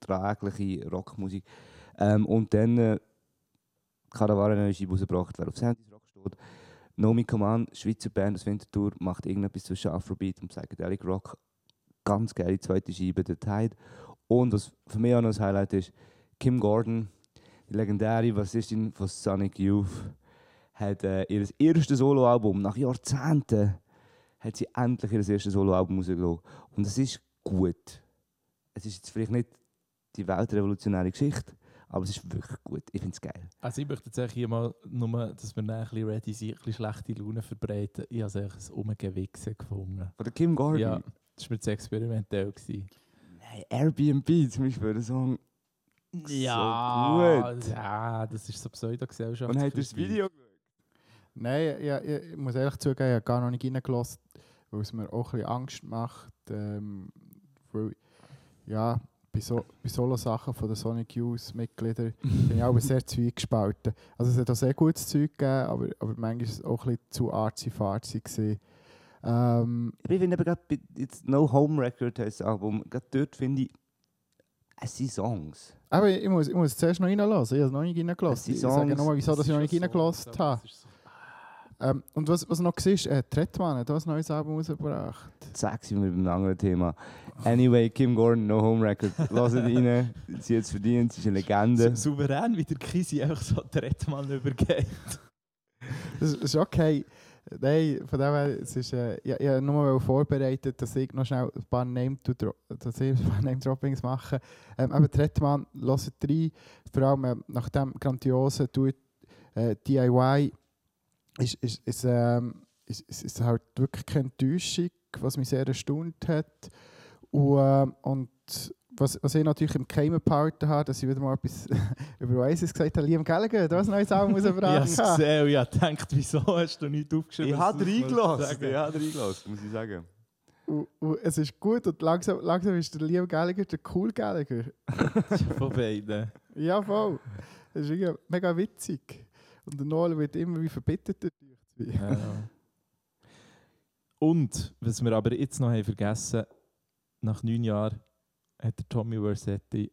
vertragliche Rockmusik. Ähm, und dann äh, Caravana eine neue Scheibe rausgebracht, wer auf Sandys Rock steht. Nomi Command, Schweizer Band aus Winterthur, macht irgendetwas zwischen Afrobeat und Psychedelic Rock. Ganz geile zweite Scheibe, der Tide. Und was für mich auch noch das Highlight ist, Kim Gordon, die legendäre Bassistin von Sonic Youth, hat äh, ihr erstes Soloalbum nach Jahrzehnten hat sie endlich ihr erstes Soloalbum rausgelassen. Und es ist gut. Es ist jetzt vielleicht nicht die weltrevolutionäre Geschichte, aber es ist wirklich gut. Ich finde es geil. Also ich möchte jetzt hier mal nur, dass wir ein bisschen ready sind, ein bisschen schlechte Laune verbreiten. Ich habe es ein Umgewichsen gefunden. Von der Kim Gordon. Ja, das war mir zu experimentell. Gewesen. Nein, Airbnb zum Beispiel, der Song. Ja, gut. ja, das ist so Pseudo-Gesellschaft. Und hat er das Video geschaut? Nein, ja, ja, ich muss ehrlich zugeben, ich habe gar noch nicht reingelassen, weil es mir auch ein bisschen Angst macht. Ähm, weil, ja, bei, so, bei Solo-Sachen von den Sonic Youth Mitgliedern [laughs] bin ich auch sehr zweigespalten. Also es hat auch sehr gutes Zeug gegeben, aber, aber manchmal war es auch ein bisschen zu artsy-fartsy. Ähm, Ich finde aber gerade bei No Home Record heisst das Album, gerade dort finde ich, es sind Songs. aber ich muss, ich muss zuerst noch reinlassen, ich habe es noch nicht Es reingelassen. Ich sage Songs. nochmal, wieso dass ich noch nicht so, reingelassen aber habe. so- Ähm, und was, was noch war, äh, Tretman hat ein neues Album rausgebracht. Zack, sind wir beim anderen Thema. Anyway, Kim Gordon, No Home Record. Lasst rein. [laughs] Sie hat es verdient, sie ist eine Legende. Sou- Souverän, wie der Kisi einfach so den Redmann übergeht. Das, das ist okay. Nein, von dem her, es ist, äh, ich, ich nur vorbereitet, dass ich noch schnell ein paar Name, to dro [laughs] dass ich ein paar Name mache. Ähm, eben Trettmann, hört rein, vor allem äh, nach dem grandiosen it, äh, DIY ist, ist, ist, ähm, ist, ist, ist halt wirklich keine Enttäuschung, was mich sehr erstaunt hat. Und, ähm, und was, was ich natürlich im Keimen behalten habe, dass ich wieder mal etwas [laughs] über Oasis gesagt habe, Liam Gallagher, du hast ein neues Album [laughs] Ich habe es gesehen und ich habe gedacht, wieso hast du nicht aufgeschrieben? Ich habe reingelassen. Ich habe reingelassen, muss ich sagen. Und, und es ist gut und langsam, langsam ist der Liam Gallagher der Cool Gallagher. [laughs] Von beiden. Ja, voll. Das ist irgendwie mega witzig. Und der Noel wird immer wie verbitterter. Ja. Und, was wir aber jetzt noch haben vergessen nach neun Jahren hat der Tommy Versetti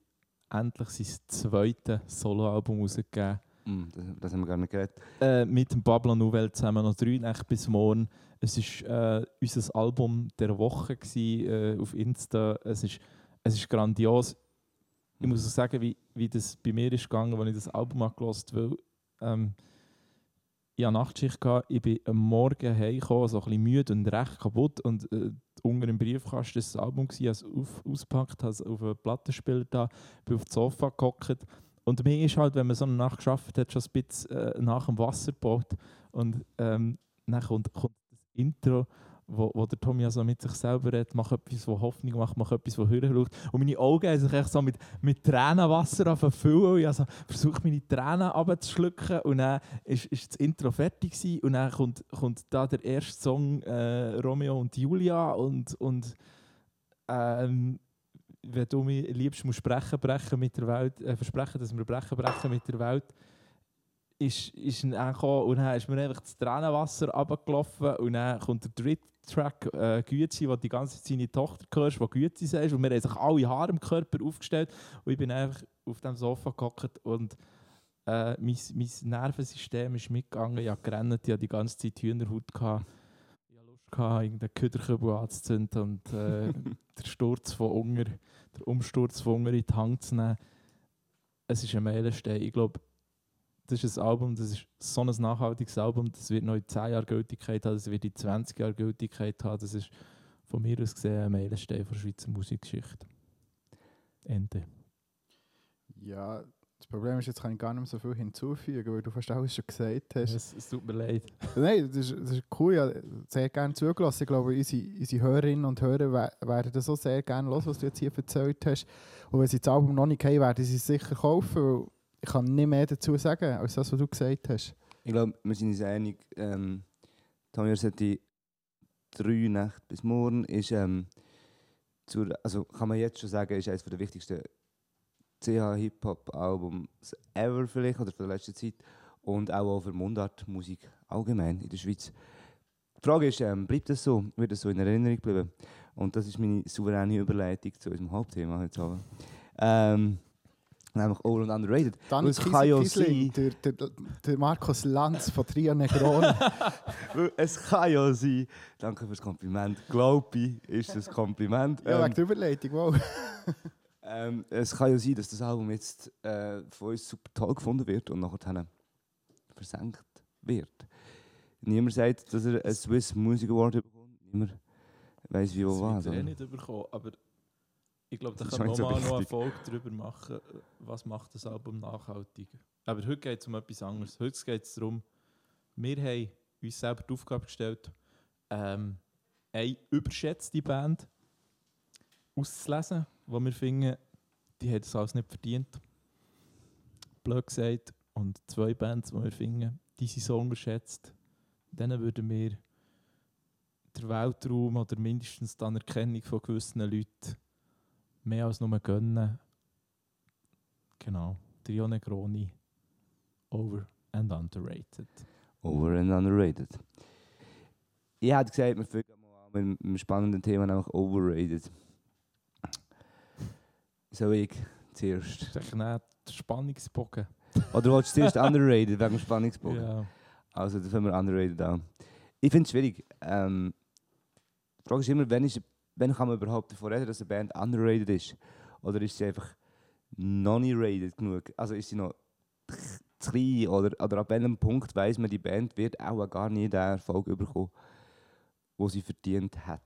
endlich sein zweites Soloalbum rausgegeben. Mm, das, das haben wir gar nicht geredet. Äh, mit dem Pablo Nouvelle zusammen noch drei Nächte bis morgen. Es war äh, unser Album der Woche gewesen, äh, auf Insta. Es ist, es ist grandios. Ich muss auch sagen, wie, wie das bei mir ist gegangen, als ich das Album angehört habe, weil ähm, ich hatte Nachtschicht, gehabt, ich bin am Morgen heimgekommen, so ein bisschen müde und recht kaputt und äh, unter dem Briefkasten das Album habe es auf, ausgepackt, habe es auf einen Plattenspieler da, bin auf das Sofa gehockt. Und mir ist halt, wenn man so eine Nacht geschafft hat, schon ein bisschen äh, nach dem Wasser gebaut. Und ähm, dann kommt, kommt das Intro, wo, wo der Tommy also mit sich selber redet, macht etwas, was Hoffnung macht, macht etwas, was Hörer schaut. Und meine Augen haben sich echt so mit, mit Tränenwasser anfüllen. Ich also versuche meine Tränen abzuschlucken und dann ist, ist das Intro fertig gewesen. und dann kommt, kommt da der erste Song äh, Romeo und Julia und, und ähm, wenn du mir liebst, musst brechen, brechen mit der Welt, äh, versprechen, dass wir brechen, brechen mit der Welt, ist, ist dann gekommen und dann ist mir einfach das Tränenwasser runtergelaufen und dann kommt der dritte Track, äh, Güezi, wo die ganze Zeit seine Tochter hörst, die Güezi sagst und wir haben sich alle Haare im Körper aufgestellt und ich bin einfach auf dem Sofa gehockt und äh, mein, mein Nervensystem ist mitgegangen, ich habe gerannt, ich hatte die ganze Zeit Hühnerhaut. Gehabt. Ich hatte Lust, gehabt, irgendeinen Köderkübel anzuzünden und äh, [laughs] den Sturz von Unger, den Umsturz von Unger in die Hand zu nehmen. Es ist ein Meilenstein. Ich glaube, das ist ein Album, das ist so ein nachhaltiges Album, das wird noch in 10 Jahren Gültigkeit haben, das wird in 20 Jahren Gültigkeit haben. Das ist von mir aus gesehen ein Meilenstein der Schweizer Musikgeschichte. Ende. Ja, das Problem ist, jetzt kann ich gar nicht mehr so viel hinzufügen, weil du fast alles schon gesagt hast. Es, es tut mir leid. [laughs] Nein, das ist, das ist cool. Ich habe sehr gerne zugelassen. Ich glaube, unsere, unsere Hörerinnen und Hörer we- werden das auch sehr gerne hören, was du jetzt hier erzählt hast. Und wenn sie das Album noch nicht haben, werden sie es sicher kaufen, weil ich kann nicht mehr dazu sagen, als das, was du gesagt hast. Ich glaube, wir sind uns einig, ähm, Tommy Rossetti, drei Nächte bis morgen ist, ähm, zur, also kann man jetzt schon sagen, ist eines der wichtigsten CH-Hip-Hop-Albums ever vielleicht, oder von der letzten Zeit. Und auch für Mundartmusik allgemein in der Schweiz. Die Frage ist, ähm, bleibt das so? Wird das so in Erinnerung bleiben? Und das ist meine souveräne Überleitung zu unserem Hauptthema heute Abend. Ähm, nämlich All and Underrated. Dann es kann ja Kiesling, sein, der, der, der Markus Lanz von. Weil es kann ja sein, danke fürs Kompliment, glaube ich, ist das Kompliment. ja, wegen Ähm, der Überleitung, wow. ähm, es kann ja sein, dass das Album jetzt äh, von uns super toll gefunden wird und nachher versenkt wird. Niemand sagt, dass er einen Swiss Music Award bekommt. Niemand weiß wie, wo, was. Eh oder? nicht bekommen, aber ich glaube, da kann man so mal noch eine. Folge darüber machen, was macht das Album nachhaltiger. Aber heute geht es um etwas anderes. Heute geht es darum, wir haben uns selber die Aufgabe gestellt, ähm, eine überschätzte Band auszulesen, wo wir finden, die hat das alles nicht verdient. Blöd gesagt. Und zwei Bands, die wir finden, die sind so unterschätzt, denen würden wir der Weltraum oder mindestens die Anerkennung von gewissen Leuten mehr als nur gönnen. Genau. Trio Negroni. Over and underrated. Over and Underrated. Ich hätte gesagt, wir fangen mal an mit einem spannenden Thema, nämlich Overrated. Soll ich zuerst? Echt nicht Spannungsbogen. Oder willst du zuerst [laughs] Underrated wegen dem Spannungsbogen? Ja. Also, da fangen wir underrated an. Ich finde es schwierig. Ähm, die Frage ist immer, wann, ist, wann kann man überhaupt davon reden, dass eine Band underrated ist? Oder ist sie einfach noch nicht rated genug? Also ist sie noch zu klein oder, oder ab welchem Punkt weiss man, die Band wird auch gar nie den Erfolg bekommen, den sie verdient hat.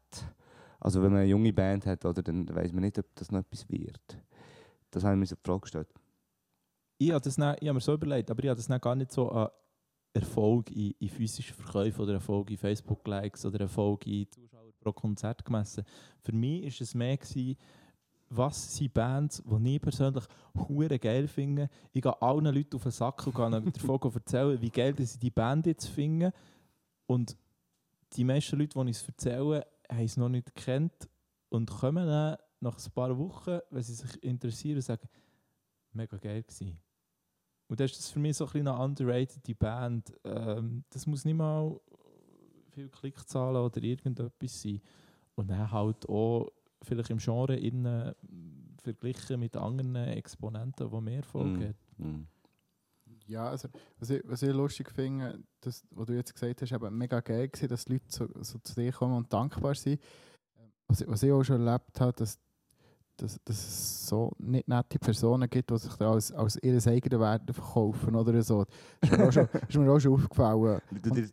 Also wenn man eine junge Band hat, oder, dann weiss man nicht, ob das noch etwas wird. Das habe ich mir so die Frage gestellt. Ich habe, das dann, ich habe mir so überlegt, aber ich habe das dann gar nicht so an Erfolg in, in physischen Verkäufen oder Erfolg in Facebook-Likes oder Erfolg in Zuschauer pro Konzert gemessen. Für mich war es mehr, gewesen, was sind Bands, die ich persönlich hure geil finde. Ich gehe allen Leuten auf den Sack und ihnen [laughs] davon erzählen, wie geil sie die Band jetzt finden. Und die meisten Leute, die ich es erzähle, haben es noch nicht gekannt und kommen dann nach ein paar Wochen, wenn sie sich interessieren, und sagen, mega geil gewesen. Und das ist das für mich so ein eine underrated Band. Ähm, das muss nicht mal viel Klickzahlen oder irgendetwas sein. Und dann halt auch vielleicht im Genre innen verglichen mit anderen Exponenten, die mehr Erfolg Mm. Mm. Ja, also, was, ich, was ich lustig finde, das, was du jetzt gesagt hast, eben mega geil gewesen, dass die Leute so, so zu dir kommen und dankbar sind. Was, ich- was ich auch schon erlebt habe, dass, dass, dass es so nicht nette Personen gibt, die sich da als, als ihre eigenen Werte verkaufen oder so. Das ist mir auch schon, [laughs] ist mir auch schon aufgefallen. Dir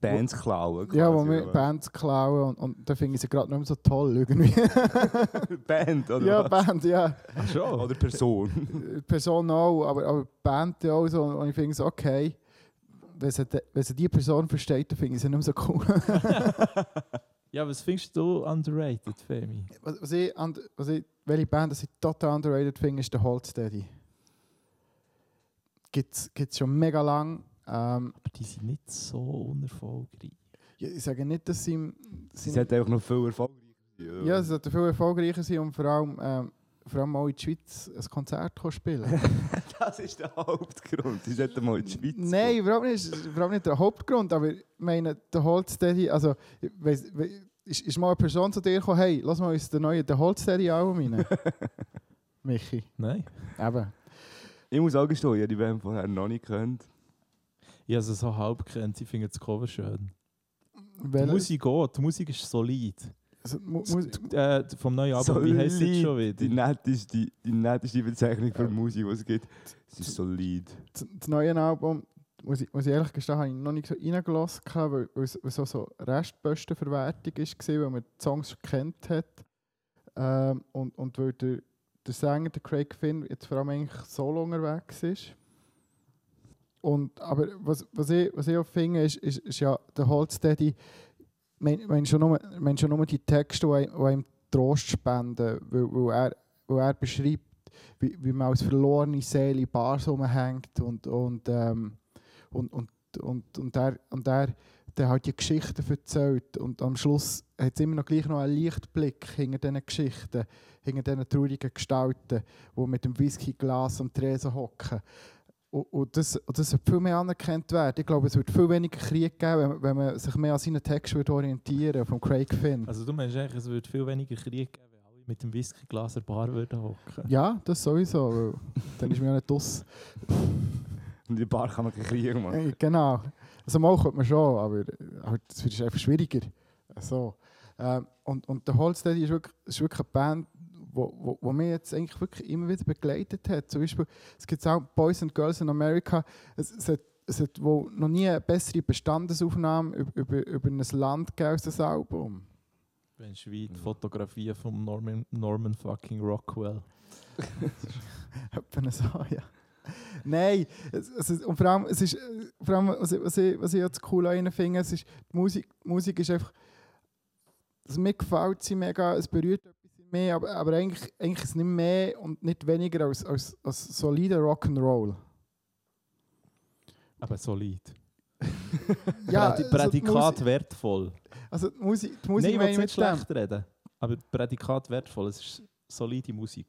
Bands klauen. Ja, wo quasi, wir oder? Bands klauen und, und da finde ich sie gerade nicht mehr so toll irgendwie. [laughs] Band, oder ja, was? Band, ja. Ach schon? Oder Person. Die Person auch, aber, aber die Band ja auch so. Und ich finde so, okay, wenn sie, de- wenn sie die Person versteht, dann finde ich sie nicht mehr so cool. [laughs] Ja, was findest du underrated, Femi? was, was ich, was ich, welche Band das ich total underrated finde, ist der Holsteady. Gibt es schon mega lang. Ähm, Aber die sind nicht so unerfolgreich. ja, ich sage nicht, dass sie... Sie sie sollte einfach noch viel erfolgreicher sein. ja, sie sollten viel erfolgreicher sein und vor allem, ähm, vor allem auch in die Schweiz ein Konzert spielen [laughs] Das ist der Hauptgrund. Sie sollten mal in die Schweiz Nein, überhaupt nicht, überhaupt nicht der Hauptgrund, aber ich meine, der Holsteady, also ich weiss, we- ist, ist mal eine Person zu dir gekommen, hey, lass mal uns den neuen der Holsteady Album rein. [laughs] Michi, Nein. eben. Ich muss auch gestehen, ich habe die Band vorher noch nicht gehört. Ich habe sie so halb kennt, ich finde das Cover schön. Die Musik geht, die Musik ist solid. also, mu Äh, vom neuen Album, wie heisst es schon Die wieder? netteste, die netteste Bezeichnung für Musik, die es gibt. Es ist solid. das, neue Album, muss ich, muss ich ehrlich gestehen, habe ich noch nicht so reingelassen, weil, weil es so, so Restpostenverwertung war, weil man die Songs schon kennt hat. Ähm, und, und weil der, der Sänger, der Craig Finn, jetzt vor allem eigentlich solo unterwegs ist. Und, aber was, was, ich, was ich auch finde, ist, ist, ist ja der Holsteady, mein, mein schon nur, die Texte, die einem- Trost spenden, weil, weil, er, weil er beschreibt, wie, wie man als verlorene Seele in Bars rumhängt und, und, ähm, und, und, und, und, er, und er halt die Geschichten erzählt und am Schluss hat es immer noch gleich noch einen Lichtblick hinter diesen Geschichten, hinter diesen traurigen Gestalten, die mit dem Whiskyglas am Tresen hocken. Und, und, das, und das sollte viel mehr anerkannt werden. Ich glaube, es wird viel weniger Krieg geben, wenn, man- wenn man sich mehr an seinen Text würde orientieren würde, von Craig Finn. Also du meinst eigentlich, es würde viel weniger Krieg geben, wenn alle mit dem Whiskyglas an der Bar würden hocken. Ja, das sowieso, weil [laughs] dann ist man ja nicht aus. Und in der Bar kann man keinen Krieg machen. Genau. Also mal könnte man schon, aber das ist einfach schwieriger. So. Ähm, und, und der Holsteady ist wirklich, ist wirklich eine Band, wo, wo, wo mich jetzt eigentlich wirklich immer wieder begleitet hat. Zum Beispiel, es gibt auch Boys and Girls in America. Es, es, hat, es hat wohl noch nie eine bessere Bestandesaufnahme über, über, über ein Land gegeben als das Album. Wenn wie die Fotografie von Norman, Norman fucking Rockwell. [laughs] Etwa so, ja. Nein, es, es und vor allem, es ist, vor allem was, ich, was, ich, was ich jetzt cool an finde, es ist, die Musik, die Musik ist einfach, also mir gefällt sie mega, es berührt mir, aber, aber eigentlich, eigentlich ist es nicht mehr und nicht weniger als, als, als solider Rock'n'Roll. Aber solid. Ja, also Prädikat Musik- wertvoll. Also die Musik, die Musik Nein, ich will ich nicht mit dem. schlecht reden. Aber Prädikat wertvoll, es ist solide Musik.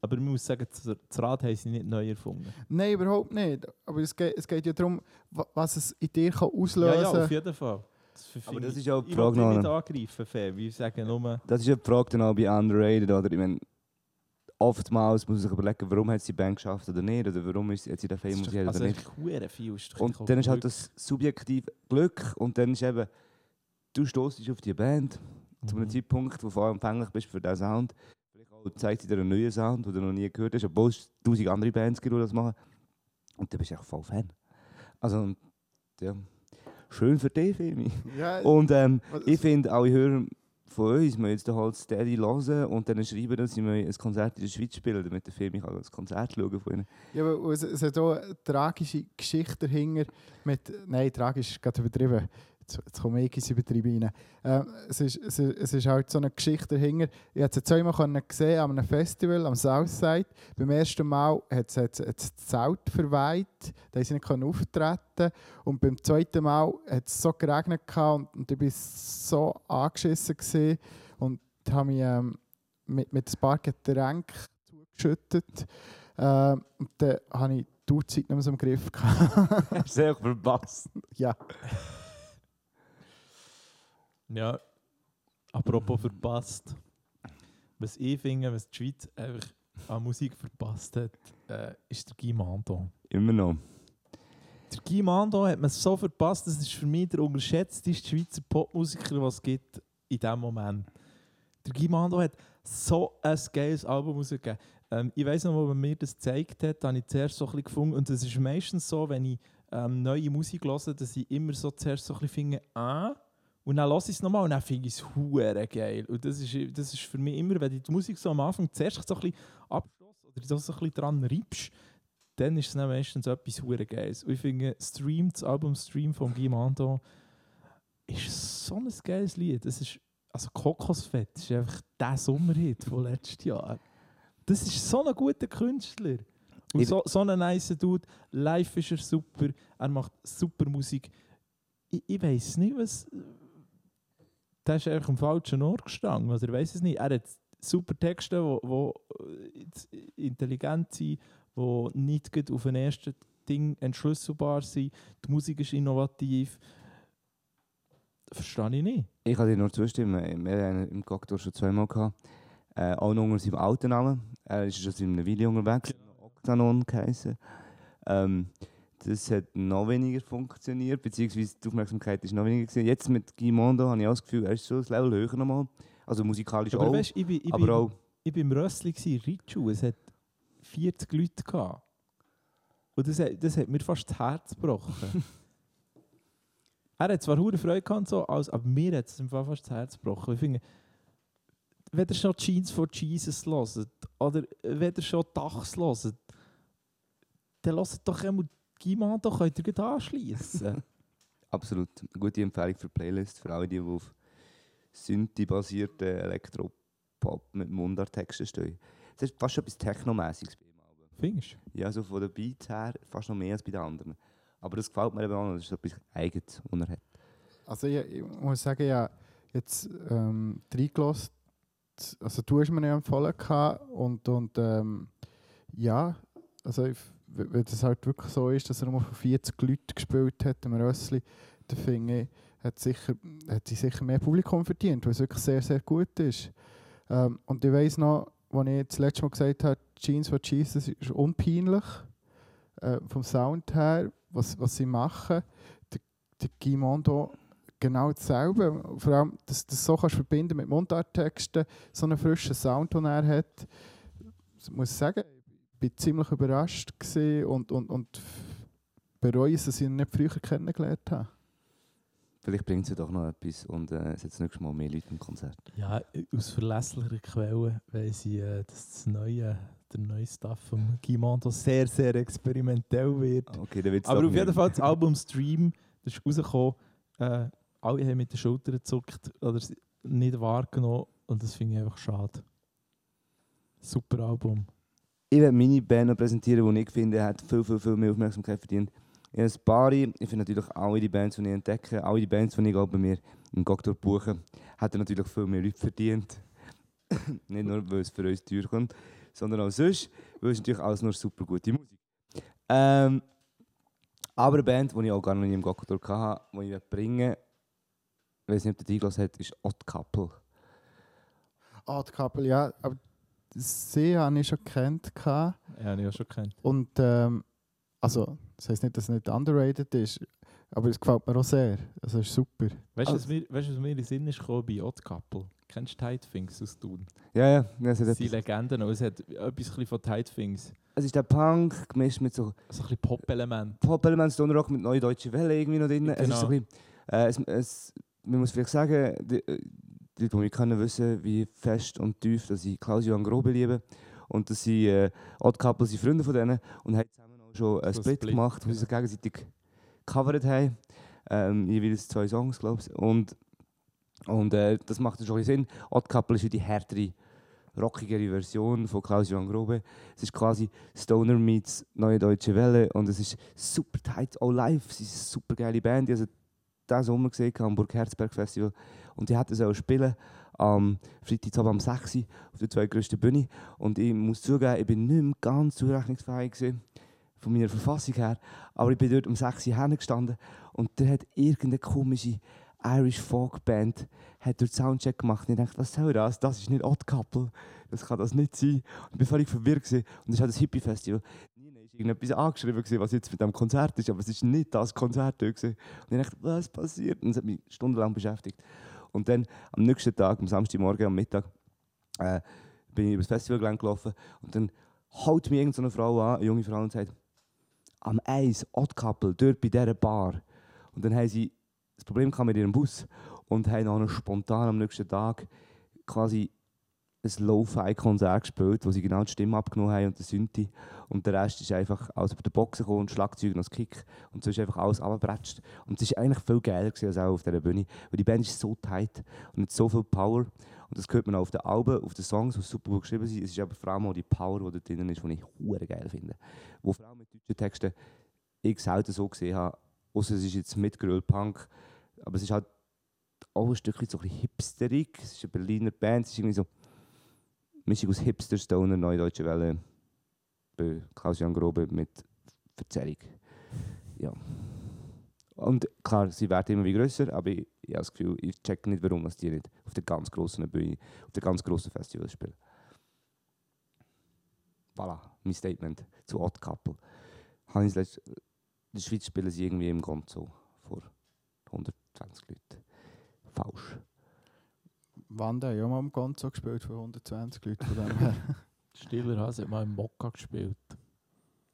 Aber man muss sagen, das Rad haben sie nicht neu erfunden. Nein, überhaupt nicht. Aber es geht, es geht ja darum, wa- was es in dir kann auslösen Ja, kann. ja, auf jeden Fall. Das Aber das ich- ist auch die ich Frage will dich nicht angreifen, Fee. Wir sagen nur... Das ist ja die Frage dann auch bei Underrated. Oder? Ich meine, oftmals muss man sich überlegen, warum hat sie die Band geschafft oder nicht. Oder warum ist, hat sie den Fame oder also nicht. viel. Ist Und dann ist halt das subjektive Glück. Und dann ist eben, du stoßt auf die Band zu einem Mhm. Zeitpunkt, wo du empfänglich bist für diesen Sound. Vielleicht auch zeigt sie dir einen neuen Sound, den du noch nie gehört hast, obwohl es tausend andere Bands gibt, die das machen. Und dann bist du echt voll Fan. Also, ja, schön für dich, Filmi. Ja, Und ähm, ich finde, alle Hörer von uns müssen jetzt halt steady hören und dann schreiben, dass sie ein Konzert in der Schweiz spielen, damit der Film kann das Konzert schauen von ihnen. Ja, aber es, es hat auch eine tragische Geschichte dahinter. Mit, nein, tragisch ist gerade übertrieben. Jetzt, jetzt komme ich ins Übertrieben rein. Ähm, es, ist, es, ist, es ist halt so eine Geschichte dahinter. Ich habe es zweimal gesehen an einem Festival am Southside. Beim ersten Mal hat es, hat es, hat es das Zelt verweiht, da konnte sie nicht auftreten Und beim zweiten Mal hat es so geregnet und, und ich war so angeschissen. Gewesen und habe mich ähm, mit, mit ein paar Getränken zugeschüttet. Ähm, und dann hatte ich die Uhrzeit nicht mehr so im Griff. [laughs] sehr verpasst. ja. Ja, apropos verpasst. Was ich finde, was die Schweiz einfach an Musik verpasst hat, äh, ist der Guy Mando. Immer noch. Der Guy Mando hat man so verpasst, das ist für mich der unterschätzteste Schweizer Popmusiker, was es gibt in diesem Moment. Der Guy Mando hat so ein geiles Album rausgegeben. Ähm, ich weiss noch, wo man mir das gezeigt hat, habe ich zuerst so ein bisschen gefunden. Und es ist meistens so, wenn ich ähm, neue Musik höre, dass ich immer so zuerst so ein bisschen finde, ah, und dann höre ich es nochmal und dann finde ich es hure geil. Und das ist, das ist für mich immer, wenn du die Musik so am Anfang zuerst so ein bisschen abschloss oder so ein bisschen dran reibst, dann ist es dann meistens etwas hure Geiles. Und ich finde, Stream, das Album Stream von Guy Mando ist so ein geiles Lied. Das ist, also Kokosfett ist einfach der Sommerhit von letztes Jahr. Das ist so ein guter Künstler. Und so, so ein nice Dude. Live ist er super. Er macht super Musik. Ich, ich weiß nicht, was. Der ist einfach am falschen Ort gestanden. Oder ich weiß es nicht. Er hat super Texte, die wo, wo äh, intelligent sind, die nicht auf den ersten Ding entschlüsselbar sind. Die Musik ist innovativ. Verstehe ich nicht. Ich kann dir nur zustimmen. Wir haben ihn im Cocktail schon zweimal gehabt. Äh, auch noch unter seinem alten Namen. Er ist schon seit einer Weile unterwegs. Octanon geheißen. Ähm, das hat noch weniger funktioniert, beziehungsweise die Aufmerksamkeit ist noch weniger gewesen. Jetzt mit Guy Mondo habe ich auch das Gefühl, er ist so ein Level höher nochmal. Also musikalisch Aber auch, weißt, ich bin, ich aber bin, auch ich bin im Rössli, Ritschu. Es hat 40 Leute gehabt. Und das, hat- das hat mir fast das Herz gebrochen. [laughs] er hat zwar hure Freude gehabt, so, aber mir hat es fast das Herz gebrochen. Ich finde, wenn ihr schon Jeans for Jesus hört, oder wenn ihr schon Dachs hört, dann hört doch einmal Gima, da könnt ihr gleich anschließen. [laughs] absolut eine gute Empfehlung für Playlist, für alle, die die auf Synthi-basierten Elektropop mit Mundarttexten stehen. Das ist fast schon etwas Technomäßiges bei ihm. Findest du? Ja, so von den Beats her fast noch mehr als bei den anderen. Aber das gefällt mir eben auch, noch, das ist etwas Eigenes, was er hat. Also ich, ich muss sagen, ja, jetzt ähm, reingelassen, also du hast mir ja empfohlen gehabt und, und ähm, ja, also ich, wenn das halt wirklich so ist, dass er nur von 40 Leuten gespielt hat im Rössli, dann finde ich, hat, sicher, hat sie sicher mehr Publikum verdient, weil es wirklich sehr, sehr gut ist. Ähm, und ich weiss noch, als ich das letzte Mal gesagt habe, Jeans for Jesus ist unpeinlich, äh, vom Sound her, was, was sie machen. Der, der Mondo genau dasselbe. Vor allem, dass du das so kannst verbinden mit Mundarttexten, so einen frischen Sound, den er hat. Ich muss sagen, ich war ziemlich überrascht und, und, und bereue es, dass ich ihn nicht früher kennengelernt habe. Vielleicht bringt sie doch noch etwas und äh, es hat das nächste Mal mehr Leute im Konzert. Ja, aus verlässlicher Quelle weiss ich, äh, dass das neue, der neue Stuff von Gimando sehr, sehr experimentell wird. Okay, dann wird's Aber auf jeden. Fall das Album Stream, das ist rausgekommen, äh, alle haben mit den Schultern gezuckt oder es nicht wahrgenommen und das finde ich einfach schade. Super Album. Ich werde meine Band noch präsentieren, die ich finde, hat viel, viel, viel mehr Aufmerksamkeit verdient. Ich habe ein paar, ich finde natürlich alle die Bands, die ich entdecke, alle die Bands, die ich bei mir im Cocktail buche, hätten natürlich viel mehr Leute verdient. [coughs] Nicht nur, weil es für uns teuer kommt, sondern auch sonst, weil es natürlich alles nur super gute Musik. Ähm, aber eine Band, die ich auch gar noch nie im Cocktail hatte, die ich bringen ich weiß nicht, ob der Douglas hat, ist Odd Couple. Die Couple, ja, aber sie habe ich schon gekannt. gehabt. Ja, habe ich auch schon kennt. Und ähm, also, das heisst nicht, dass es nicht underrated ist, aber es gefällt mir auch sehr. Also, es ist super. Weißt du, Also- was, mir- weißt was mir in den Sinn ist gekommen bei Odd Couple? Kennst du Tight Things aus Thun? Ja, ja. ja es, hat Das sind etwas, Legenden. und Es hat etwas ein bisschen von Tight Things. es ist der Punk gemischt mit so So ein bisschen Pop-Element. Pop-Element, Stoner Rock mit neue deutsche Welle irgendwie noch drin. Es ist so Genau. ein bisschen, äh, es, es, man muss vielleicht sagen, die, äh, die Leute, die mich kennen, wissen, wie fest und tief dass ich Klaus-Johann Grobe liebe. Und dass sie äh, Odd Couple sind Freunde von denen und haben zusammen auch schon einen So Split, Split, gemacht, wo sie sich gegenseitig gecovert haben. Ähm, jeweils zwei Songs, glaube ich. Und, und äh, das macht schon ein bisschen Sinn. Odd Couple ist wie die härtere, rockigere Version von Klaus-Johann Grobe. Es ist quasi Stoner meets Neue Deutsche Welle und es ist super tight, auch live. Sie ist eine super geile Band. Ich habe diesen Sommer gesehen am Burg-Herzberg Festival und die hätten auch spielen am Freitagabend am 6 Uhr auf der zweitgrößten Bühne. Und ich muss zugeben, ich bin nicht mehr ganz zurechnungsfähig von meiner Verfassung her. Aber ich bin dort um 6 Uhr hingestanden und da hat irgendeine komische Irish Folk Band hat dort Soundcheck gemacht. Und ich dachte, was soll das? Das ist nicht Odd Couple. Das kann das nicht sein. Und ich war völlig verwirrt. Gewesen. Und es halt das Hippie-Festival. Nie ist irgendetwas angeschrieben, gewesen, was jetzt mit dem Konzert ist, aber es ist nicht das Konzert. Gewesen. Und ich dachte, was passiert? Und es hat mich stundenlang beschäftigt. Und dann am nächsten Tag, am Samstagmorgen, am Mittag, äh, bin ich über das Festivalgelände gelaufen und dann haut mich irgendeine Frau an, eine junge Frau, und sagt, am Eis, Odd Couple, dort bei dieser Bar. Und dann haben sie das Problem kam mit ihrem Bus und haben dann spontan am nächsten Tag quasi ein Lo-Fi-Konzert gespielt, wo sie genau die Stimme abgenommen haben und den Synthi. Und der Rest ist einfach aus der Boxen gekommen Schlagzeug und das Kick. Und so ist einfach alles abgebratscht. Und es war eigentlich viel geiler als auch auf dieser Bühne. Weil die Band ist so tight und hat so viel Power. Und das hört man auch auf den Alben, auf den Songs, die super gut geschrieben sind. Es ist aber vor allem auch die Power, die dort drin ist, die ich hure geil finde. Wo vor allem mit deutschen Texten ich selten so gesehen habe. Außer es ist jetzt mit Grillpunk. Aber es ist halt auch ein Stückchen so ein bisschen hipsterig. Es ist eine Berliner Band. Es ist irgendwie so Mischung aus Hipster, Stoner, Neue Deutsche Welle, bei Klaus-Jan Grobe mit Verzerrung. Ja. Und klar, sie werden immer wie grösser, aber ich, ich habe das Gefühl, ich check nicht, warum dass die nicht auf der ganz grossen Bühne, auf der ganz grossen Festival spielen. Voilà, mein Statement zu Odd Couple. Habe ich letzte, in der Schweiz spielen sie irgendwie im Gonzo vor 120 Leuten. Falsch. Wanda hat ja mal am Gonzo gespielt von 120 Leuten von dem [laughs] her. Stiller Hase hat mal im Mokka gespielt.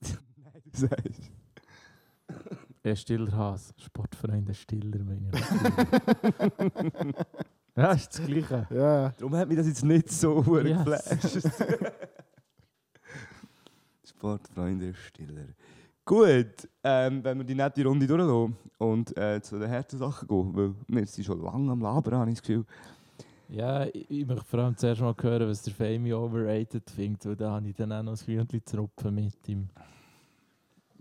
Nein, du sagst. Ja, Stiller Hase. Sportfreunde Stiller, meine ich. [laughs] Ja, ist das Gleiche. ja, Darum hat mich das jetzt nicht so [laughs] yes. Geflasht. Sportfreunde Stiller. Gut, ähm, wenn wir die nette Runde durchgehen und äh, zu den harten Sachen gehen, weil wir sind schon lange am Labern, habe ich das Gefühl. Ja, ich, ich möchte vor allem zuerst mal hören, was der Fami overrated findet, weil da habe ich dann auch noch ein Hühnchen zu rupfen mit ihm.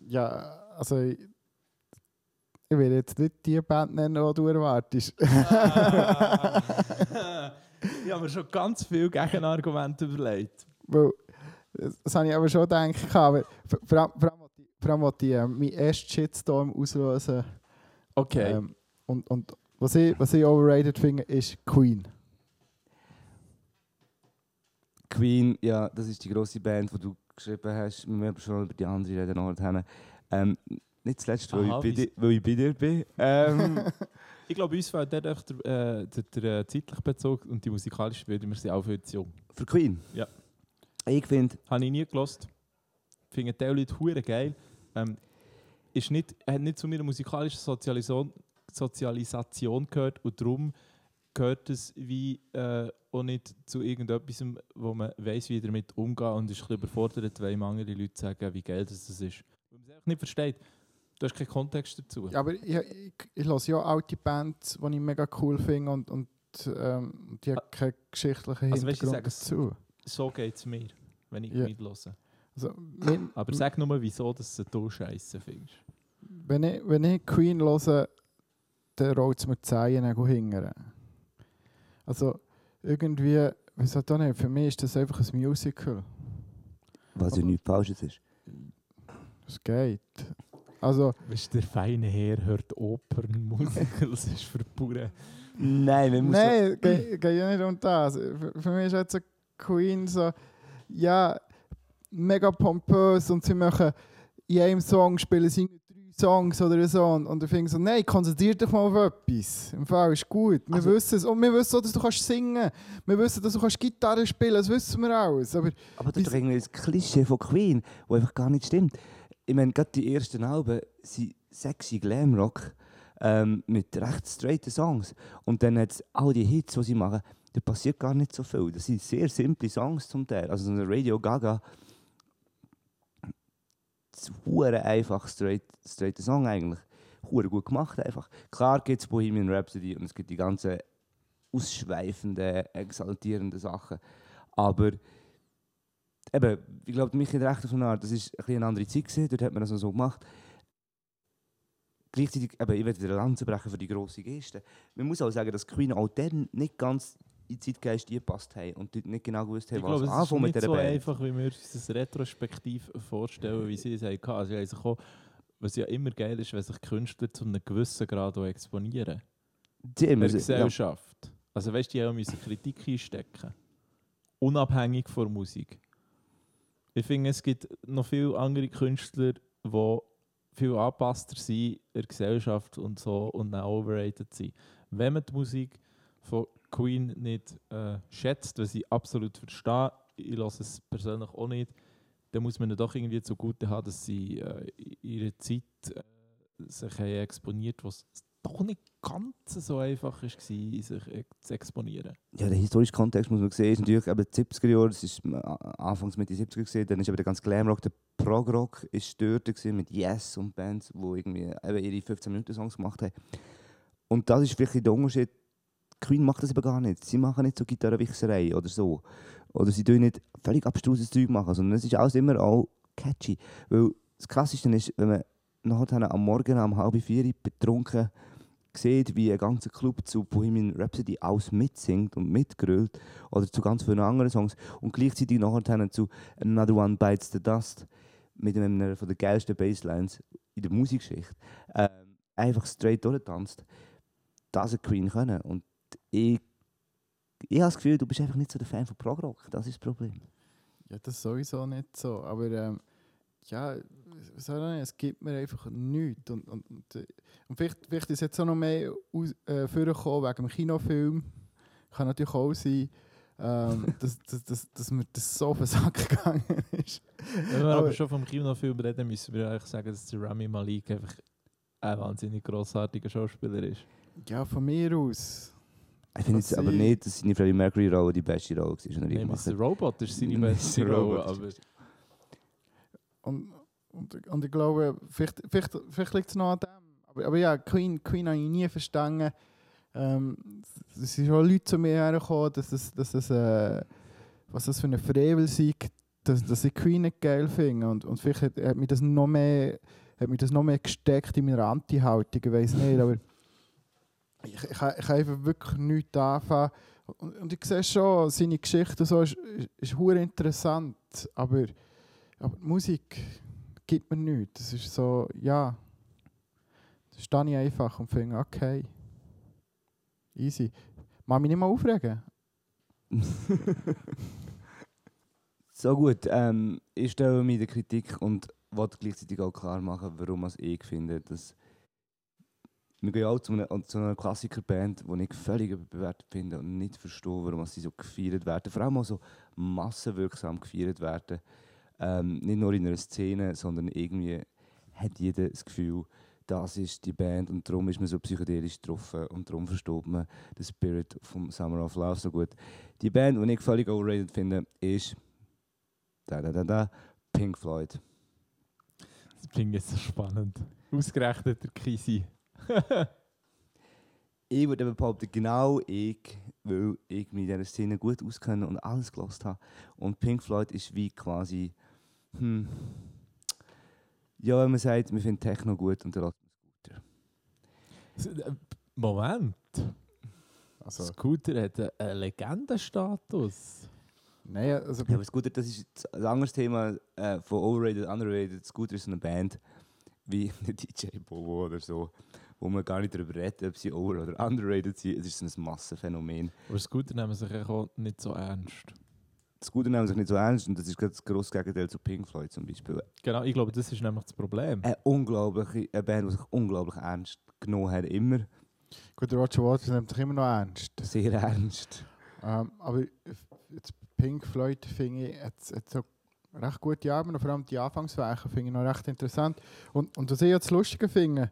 ja, also ich, ich will jetzt nicht die Band nennen, die du erwartest. [laughs] ich habe mir schon ganz viele Gegenargumente überlegt. Weil, das, habe ich aber schon gedacht. Aber vor- allem, vor allem, vor allem wollte ich äh, meinen ersten Shitstorm auslösen. Okay. Ähm, und und was, ich, was ich overrated finde, ist Queen. Queen, ja, das ist die grosse Band, die du geschrieben hast. Wir müssen schon über die andere reden. nachher. Ähm, nicht zuletzt, weil, Aha, ich, bei weil ich bei dir bin. Ähm, [laughs] Ich glaube, uns fehlt dort echt der, äh, der, der äh, zeitliche Bezug und die musikalische Bildung. Wir sind auch viel zu jung. für Queen? Ja. Ich finde, Habe ich nie gelost. Finde die Leute hure geil. Ähm, ist nicht, hat nicht zu meiner musikalischen Sozialisation, Sozialisation gehört und darum gehört es wie äh, auch nicht zu irgendetwas, wo man weiß, wie damit umgehen und ist ein bisschen überfordert, wenn andere Leute sagen, wie geil das ist. Weil man es einfach nicht versteht. Du hast keinen Kontext dazu. Ja, aber ich, ich, ich höre ja die Bands, die ich mega cool finde und, und ähm, die haben keinen geschichtlichen Also weißt Hintergrund sag's- dazu. So geht es mir, wenn ich yeah. höre. Also, mein, Aber sag nur, wieso dass du scheiße findest. wenn, ich, wenn ich Queen höre, dann rollt es mir die Zehen hingern. Also irgendwie, wieso da nicht? Für mich ist das einfach ein Musical. was ja nichts Falsches ist. Es geht. Also, Weißt du, der feine Herr hört Opernmusik, [laughs] das ist für Bauern. Nein, wir müssen. nein, geht geht ja nicht um das. Für, für mich ist jetzt so Queen so, ja, mega pompös und sie machen in einem Song spielen sie Songs oder so. Und, und ich finde so, nein, konzentrier dich mal auf etwas. Im Fall ist gut. Wir Also- wissen es. Und wir wissen auch, dass du kannst singen Wir wissen, dass du kannst Gitarre spielen Das wissen wir alles. Aber Aber das ist irgendwie das Klischee von Queen, das einfach gar nicht stimmt. Ich meine, gerade die ersten Alben sind sexy Glamrock ähm, mit recht straighten Songs. Und dann hat all die Hits, die sie machen, da passiert gar nicht so viel. Das sind sehr simple Songs zum Teil. Also so eine Radio Gaga, ein einfach straight, straighter Song eigentlich. Hure gut gemacht einfach. Klar gibt es Bohemian Rhapsody und es gibt die ganzen ausschweifenden, exaltierenden Sachen. Aber eben, ich glaube, mich in recht auf eine Art, das ist ein bisschen eine andere Zeit gewesen, dort hat man das noch so gemacht. Gleichzeitig, eben, ich werde wieder Lanze brechen für die grosse Geste. Man muss auch sagen, dass Queen auch dann nicht ganz in Zeitgeist gepasst haben und nicht genau gewusst haben, Ich was glaube, es ist mit nicht so Band. einfach, wie wir uns das retrospektiv vorstellen, wie sie es hatten. Also, auch, was ja immer geil ist, wenn sich Künstler zu einem gewissen Grad auch exponieren. Die In der ja, Gesellschaft. Also weißt du, die müssen Kritik einstecken. Unabhängig von der Musik. Ich finde, es gibt noch viele andere Künstler, die viel angepasster sind in der Gesellschaft und so und auch overrated sind. Wenn man die Musik von Queen nicht äh, schätzt, was ich absolut verstehe, ich lasse es persönlich auch nicht, dann muss man doch irgendwie zugute haben, dass sie äh, in ihrer Zeit äh, sich haben exponiert was doch nicht ganz so einfach war, sich zu exponieren. ja, der historische Kontext muss man sehen, ist natürlich eben die 70er Jahre, das ist äh, anfangs mit den 70er gesehen, dann ist eben der ganze Glamrock, der Prog-Rock ist dort mit Yes und Bands, die irgendwie eben ihre 15-Minuten-Songs gemacht haben. Und das ist wirklich der Unterschied, Queen macht das eben gar nicht. Sie machen nicht so Gitarrenwichserei oder so. Oder sie tun nicht völlig abstruses Zeug machen, sondern es ist alles immer auch catchy. Weil das Krasseste ist, wenn man nachher am Morgen um halb vier betrunken sieht, wie ein ganzer Club zu Bohemian Rhapsody alles mitsingt und mitgrölt oder zu ganz vielen anderen Songs und gleichzeitig nachher zu Another One Bites the Dust mit einer von der geilsten Basslines in der Musikgeschichte ähm, einfach straight durchtanzt. Das hat Queen können und ich, ich habe das Gefühl, du bist einfach nicht so der Fan von Prog-Rock, das ist das Problem. ja, das ist sowieso nicht so. Aber ähm, ja, es gibt mir einfach nichts. Und, und, und, äh, und vielleicht, vielleicht ist jetzt auch noch mehr aus, äh, vorgekommen wegen dem Kinofilm. Kann natürlich auch sein, ähm, [laughs] dass, dass, dass, dass mir das so auf den Sack gegangen ist. Wenn wir aber, Aber- schon vom Kinofilm reden, müssen wir eigentlich sagen, dass der Rami Malik einfach ein wahnsinnig grossartiger Schauspieler ist. Ja, von mir aus. Ich finde jetzt Was aber ich- nicht, dass seine Freddie Mercury-Rolle die beste Rolle war, die er Mr. Robot ist seine beste Rolle, aber Und, und, und ich glaube, vielleicht, vielleicht, vielleicht liegt es noch an dem. Aber, aber ja, Queen, Queen habe ich nie verstanden. Ähm, es sind schon Leute zu mir hergekommen, dass das, dass das, äh, was das für eine Frevel sei, dass, dass ich Queen nicht geil finde. Und, und vielleicht hat, hat, mich das noch mehr, hat mich das noch mehr gesteckt in meiner Anti-Haltung, ich weiß nicht. Aber ich, ich, ich einfach wirklich nichts anfangen. Und, und ich sehe schon, seine Geschichte so ist, ist, ist interessant. Aber, aber die Musik gibt mir nichts. Das ist so, ja. Da stehe ich einfach und finde, okay. Easy. Mag mich nicht mal aufregen. [laughs] So gut, ähm, ich stelle mir die Kritik und wollte gleichzeitig auch klar machen, warum ich finde, dass wir gehen auch zu einer, zu einer Klassikerband, die ich völlig überbewertet finde und nicht verstehe, warum sie so gefeiert werden. Vor allem auch so massenwirksam gefeiert werden. Ähm, nicht nur in einer Szene, sondern irgendwie hat jeder das Gefühl, das ist die Band und darum ist man so psychedelisch getroffen und darum versteht man den Spirit vom Summer of Love so gut. Die Band, die ich völlig overrated finde, ist da, da, da, da, Pink Floyd. das klingt jetzt so spannend. Ausgerechnet der Kisi. [laughs] Ich würde behaupten, genau ich, weil ich mich in dieser Szene gut auskenne und alles gelost habe. Und Pink Floyd ist wie quasi, hm, ja, wenn man sagt, wir finden Techno gut und lässt man Scooter. äh, Moment. Also, Scooter hat einen- Legendenstatus. nein, also Ja, aber Scooter, das ist ein anderes Thema äh, von Overrated, Underrated. Scooter ist eine Band wie [laughs] der DJ Bobo oder so, wo man gar nicht darüber redet, ob sie over- oder underrated sind. Es ist ein Massenphänomen. Aber Scooter nehmen sich auch nicht so ernst. das Gute nehmen sich nicht so ernst und das ist gerade das grosse Gegenteil zu Pink Floyd zum Beispiel. Genau, ich glaube, das ist nämlich das Problem. Eine unglaubliche eine Band, die sich unglaublich ernst genommen hat, immer Gut, der Roger Waters nimmt sich immer noch ernst. sehr ernst. Ähm, aber jetzt Pink Floyd finde ich hat, hat so recht gute Alben, vor allem die Anfangswerke finde ich noch recht interessant. Und, und was ich jetzt lustig finde,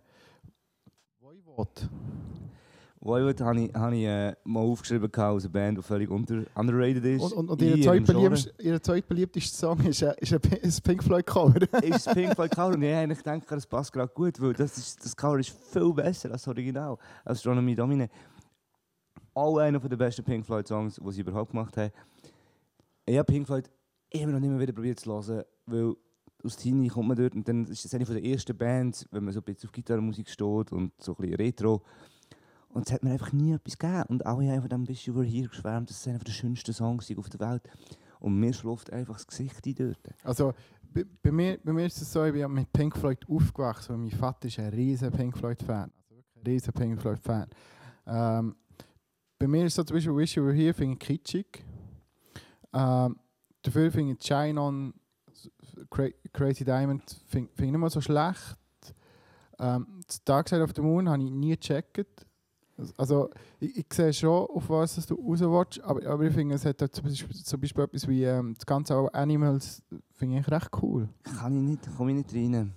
Voivod. Voivod habe ich, habe ich äh, mal aufgeschrieben als eine Band, die völlig unter, underrated ist. Und, und, und ihr zweitbeliebtester Song ist, ein- ist ein, Pi- ein Pink Floyd Cover. ist Pink Floyd Cover [laughs] [laughs] und ich eigentlich denke, das passt gerade gut, weil das, ist, das Cover ist viel besser als das Original, Astronomy Domine. Auch einer der besten Pink Floyd Songs, die sie überhaupt gemacht haben. Ich habe Pink Floyd immer noch nicht mehr wieder probiert zu hören, weil aus Teenie kommt man dort und dann ist das eine von der ersten Bands, wenn man so ein bisschen auf Gitarrenmusik steht und so ein bisschen Retro. Und es hat mir einfach nie etwas gegeben. Und alle haben von dem «Wish You Were Here» geschwärmt, das ist einer der schönsten Songs auf der Welt. Und mir schläft einfach das Gesicht ein dort. Also bei, bei, mir, bei mir ist es so, ich bin mit Pink Floyd aufgewachsen, weil mein Vater ist ein riesen Pink Floyd Fan. Also wirklich ein riesen Pink Floyd Fan. Ähm, bei mir ist so zum Beispiel «Wish You Were Here» finde ich kitschig. Ähm, dafür finde ich «Shine On» Cra «Crazy Diamond» finde find ich nicht mal so schlecht. Ähm, «Dark Side of the Moon» habe ich nie gecheckt. Also ich, ich sehe schon, auf was dass du raus aber, aber ich finde, es hat halt zum Beispiel, zum Beispiel etwas wie ähm, das ganze Animals, finde ich recht cool. Kann ich nicht, komme ich nicht rein.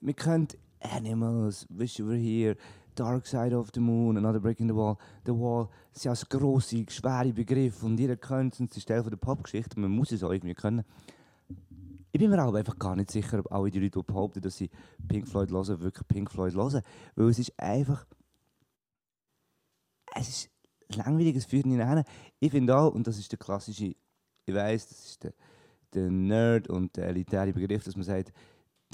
Wir können Animals, Wish You Were Here, Dark Side of the Moon, Another Break in the Wall. The Wall das sind alles grosse, schwere Begriffe und jeder kennt es und es ist Teil der Popgeschichte man muss es auch irgendwie können. Ich bin mir aber einfach gar nicht sicher, ob alle die Leute, die behaupten, dass sie Pink Floyd hören, wirklich Pink Floyd hören. Weil es ist einfach... Es ist langweilig, es führt nicht hin. Ich finde auch, und das ist der klassische... Ich weiss, das ist der, der Nerd und der elitäre Begriff, dass man sagt,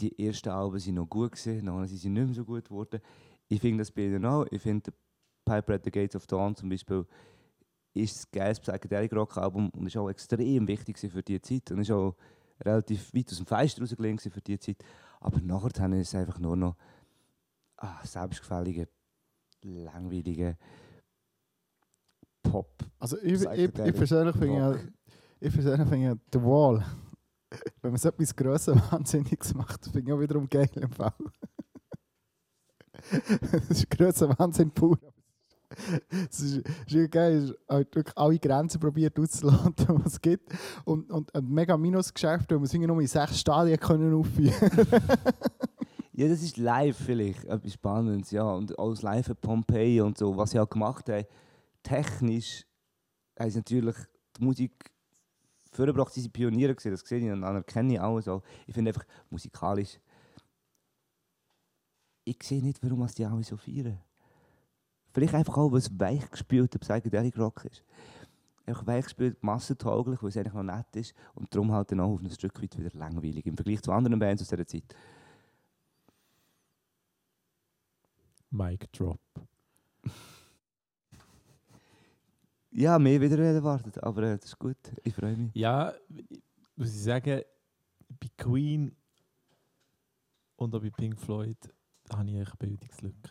die ersten Alben sind noch gut gewesen, nachher sind sie nicht mehr so gut geworden. Ich finde das bei ihnen auch. Ich finde Piper at the Gates of Dawn zum Beispiel ist ein geiles Psychedelic Rock Album und ist auch extrem wichtig für die Zeit und ist auch relativ weit aus dem Fenster rausgelegen gewesen für die Zeit. Aber nachher dann ist es einfach nur noch ah, selbstgefällige, langweilige Pop. Also ich, ich, ich persönlich finde ja, ich persönlich finde ja The Wall, [laughs] wenn man so etwas grösser Wahnsinniges macht, finde ich auch wiederum geil im Fall. [laughs] das ist grösser Wahnsinn pur. Es ist, ist geil, halt wirklich alle Grenzen probiert auszulassen, [laughs] die es gibt. Und, und ein mega Minusgeschäft, wo wir irgendwie nur in sechs Stadien können aufführen [laughs] Ja, das ist live vielleicht etwas Spannendes, ja. Und das Live in Pompeii und so, was sie auch gemacht haben, technisch haben sie natürlich die Musik vorgebracht, sie sind Pioniere gewesen, das sehe ich und anerkenne ich auch so. Ich finde einfach musikalisch, ich sehe nicht, warum die alle so feiern. Vielleicht einfach auch, weil es weichgespülter Psychedelic Rock ist. Einfach weichgespült, massentauglich, weil es eigentlich noch nett ist und darum halt dann auch auf ein Stück weit wieder langweilig im Vergleich zu anderen Bands aus dieser Zeit. Mic Drop. [laughs] Ja, mehr wieder erwartet, aber äh, das ist gut. Ich freue mich. Ja, muss ich sagen, bei Queen und auch bei Pink Floyd habe ich eine Bildungslücke.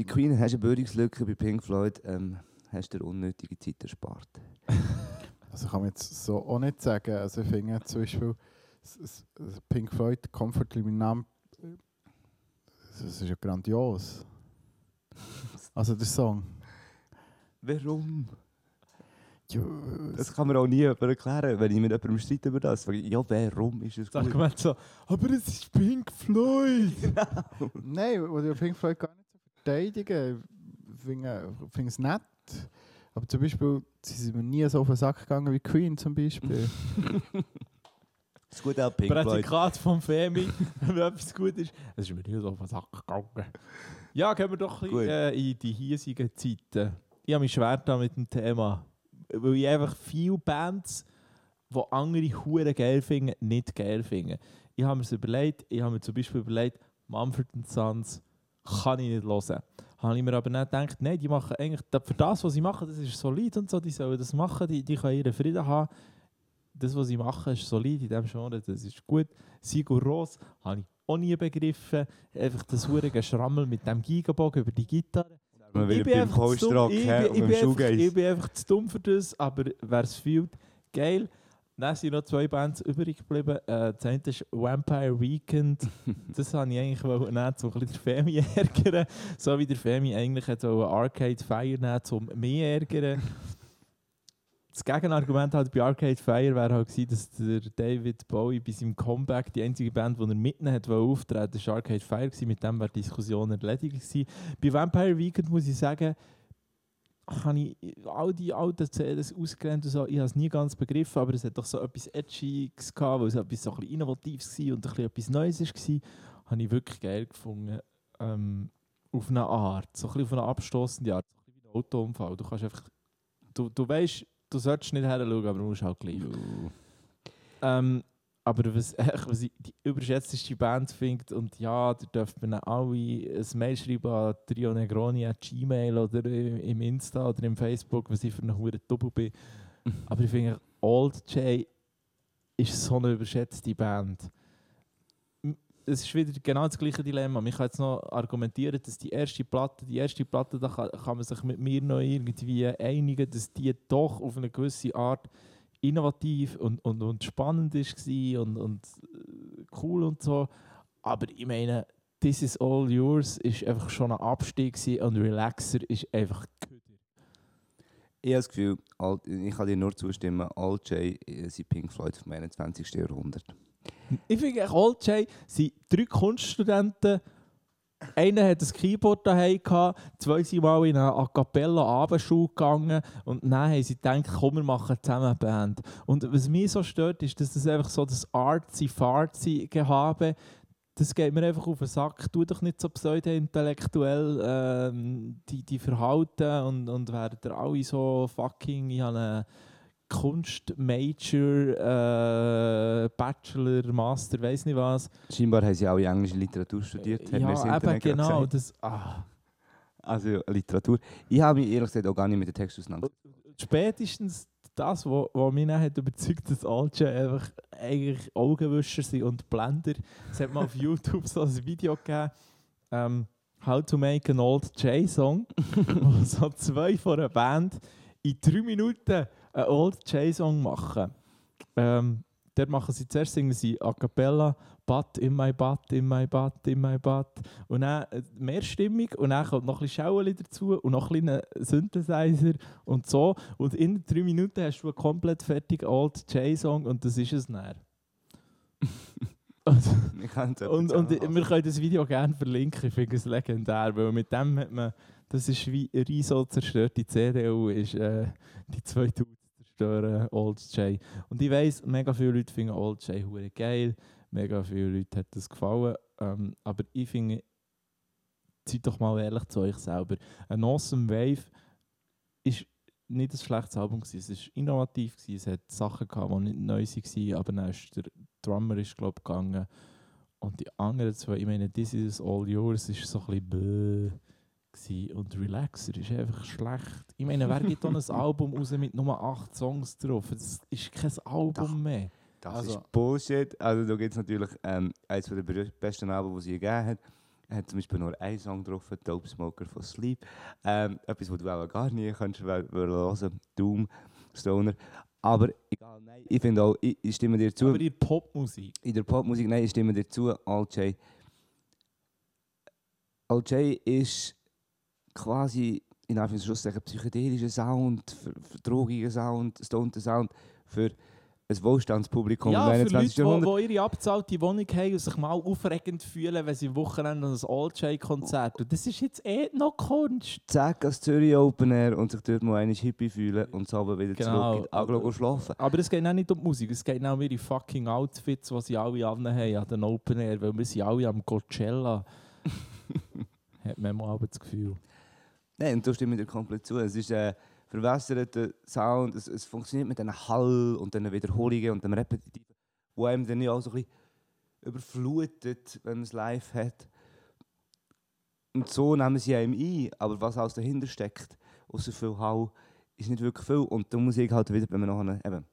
Bei Queen hast du eine Bildungslücke, bei Pink Floyd ähm, hast du dir unnötige Zeit erspart. [laughs] Also kann man jetzt so auch nicht sagen. Also ich finde zum Beispiel Pink Floyd, Comfortably Numb, das ist ja grandios. [laughs] Also der Song. Warum? Ja, Das kann man auch nie jemandem erklären, wenn ich mit jemandem streite über das. Ja, warum ist es Das gut? Argument so, aber es ist Pink Floyd! [laughs] Nein, was ich Pink Floyd gar nicht verteidigen. Ich finde es nett. Aber zum Beispiel, sie sind mir nie so auf den Sack gegangen wie Queen zum Beispiel. Das [laughs] ist gut auch Pink. Prädikat vom Femi, [laughs] wenn etwas gut ist. Es ist mir nicht so auf den Sack gegangen. Ja, gehen wir doch ein bisschen, äh, in die hiesigen Zeiten. Ich habe mich schwer da mit dem Thema. Weil ich einfach viele Bands, die andere Huren geil finden, nicht geil finden. Ich habe mir das überlegt, ich habe mir zum Beispiel überlegt, Mumford Sons kann ich nicht hören. Habe ich mir aber nicht gedacht, nein, die machen eigentlich, für das, was sie machen, das ist solid und so, die sollen das machen, die, die können ihren Frieden haben. Das, was sie machen, ist solid in diesem Genre, das ist gut. Sigur Ros habe ich auch nie begriffen. Einfach das hure Geschrammel mit dem Gigabogen über die Gitarre. Man will ich bin einfach zu dumm, bin einfach, ich bin einfach zu dumm für das, aber wer es fühlt, geil. Dann sind noch zwei Bands übrig geblieben. Äh, das eine ist Vampire Weekend. [laughs] das habe ich eigentlich nehmen, um ein bisschen der Femi [laughs] ärgern. So wie der Femi eigentlich wollen Arcade Fire nehmen, um mich ärgern. Das Gegenargument halt bei Arcade Fire wäre halt gewesen, dass der David Bowie bei seinem Comeback die einzige Band, die er mitnehmen hat, wollte auftreten, das war Arcade Fire. Gewesen. Mit dem wäre die Diskussion erledigt gewesen. Bei Vampire Weekend muss ich sagen, habe ich all die alten CDs ausgelernt und so, ich habe es nie ganz begriffen, aber es hat doch so etwas Edgiges gehabt, weil es etwas so ein bisschen Innovatives war und ein bisschen etwas Neues war, habe ich wirklich geil gefunden. Ähm, auf eine Art, so ein bisschen auf eine abstoßende Art, so ein bisschen wie ein Autounfall. Du kannst einfach, du, du weißt, du solltest nicht her schauen, aber du musst halt gleich. Ähm, aber was, was ich die überschätzteste Band finde, und ja, da dürft man alle ein Mail schreiben an Trio Negroni at Gmail oder im Insta oder im Facebook, was ich für eine hure Double bin. [laughs] Aber ich finde, Old J ist so eine überschätzte Band. Es ist wieder genau das gleiche Dilemma. Man kann jetzt noch argumentieren, dass die erste Platte, die erste Platte, da kann, kann man sich mit mir noch irgendwie einigen, dass die doch auf eine gewisse Art innovativ und, und, und spannend war und, und äh, cool und so. Aber ich meine, This is all yours ist einfach schon ein Abstieg und Relaxer ist einfach Köder. Ich habe das Gefühl, ich kann dir nur zustimmen, Alt J äh, sind Pink Floyd vom 21. Jahrhundert. Ich finde, echt, Old J sind drei Kunststudenten. Einer hat ein Keyboard daheim zwei sind mal in eine A cappella Abendschule gegangen und dann haben sie gedacht, komm, wir machen zusammen eine Band. Und was mich so stört, ist, dass das einfach so das Artsy-Fartsy-Gehabe, das geht mir einfach auf den Sack. Tu doch nicht so pseudo-intellektuell ähm, die, die verhalten und, und werdet ihr alle so fucking, ich habe eine Kunst-Major, äh, Bachelor, Master, weiß nicht was. Scheinbar haben sie alle englische Literatur studiert, hat das ja, eben genau. Das, ah. Also Literatur. Ich habe mich ehrlich gesagt auch gar nicht mit dem Text auseinandergesetzt. Spätestens das, was mich dann hat überzeugt dass Alge einfach eigentlich Augenwischer sind und Blender. Es hat mal auf [laughs] YouTube so ein Video gegeben, ähm, How to make an old J-Song, wo [laughs] [laughs] so zwei von einer Band in drei Minuten einen Old J-Song machen. Ähm, dort machen sie zuerst singen sie A Cappella, Butt in my Butt, in my Butt, in my Butt. Und dann äh, mehrstimmig und dann kommt noch ein bisschen Schaueli dazu und noch ein bisschen Synthesizer und so. Und in drei Minuten hast du einen komplett fertigen Old J-Song und das ist es näher. [laughs] und, und, und wir können das Video gerne verlinken, ich finde es legendär, weil mit dem hat man, das ist wie eine so zerstörte CDU, ist äh, die 2000 stören, Old J. Und ich weiß, mega viele Leute finden Old Jay hure geil, mega viele Leute hat das gefallen, ähm, aber ich finde, seid doch mal ehrlich zu euch selber. Ein Awesome Wave ist nicht ein schlechtes Album, gewesen. es war innovativ, gewesen. es hat Sachen, gehabt, die nicht neu waren, aber dann ist der Drummer ist, glaub, gegangen und die anderen zwei, ich meine, This Is All Yours ist so ein bisschen gewesen. Und Relaxer ist einfach schlecht. Ich meine, wer gibt dann ein [laughs] Album raus mit nur acht Songs drauf? Das ist kein Album Doch. mehr. Das Also- ist Bullshit. Also da gibt es natürlich ähm, eines der besten Alben, die sie je gegeben hat. Er hat zum Beispiel nur einen Song drauf, Dope Smoker von Sleep. Ähm, etwas, was du auch gar nie kannst hören. Doom, Stoner. Aber egal, nein, ich finde auch, ich, ich stimme dir zu. Aber in Popmusik. in der Popmusik, nein, ich stimme dir zu, Al J. Al J ist quasi in Anführungszeichen psychedelischer Sound, drogiger Sound, stonter Sound für ein Wohlstandspublikum Ja, im für 21. Leute, Jahrhundert. die ihre abgezahlte Wohnung haben und sich mal aufregend fühlen, wenn sie am Wochenende an ein Old J-Konzert Und das ist jetzt eh noch Kunst. Zack, als Zürich Open Air und sich dort mal einmal Hippie fühlen und so aber wieder Genau. zurück in die Aglo schlafen. Aber es geht auch nicht um die Musik, es geht auch um ihre fucking Outfits, die sie alle haben an den Open Air, weil wir sind alle am Coachella. [laughs] Hat man mal das Gefühl. Nein, und da stimme ich dir komplett zu. Es ist ein verwässerter Sound, es, es funktioniert mit diesen Hall und den Wiederholungen und dem Repetitiven, wo einem dann auch so ein bisschen überflutet, wenn man es live hat. Und so nehmen sie einem ein, aber was alles dahinter steckt, außer viel Hall, ist nicht wirklich viel. Und da muss ich halt wieder, wenn man nachher, eben,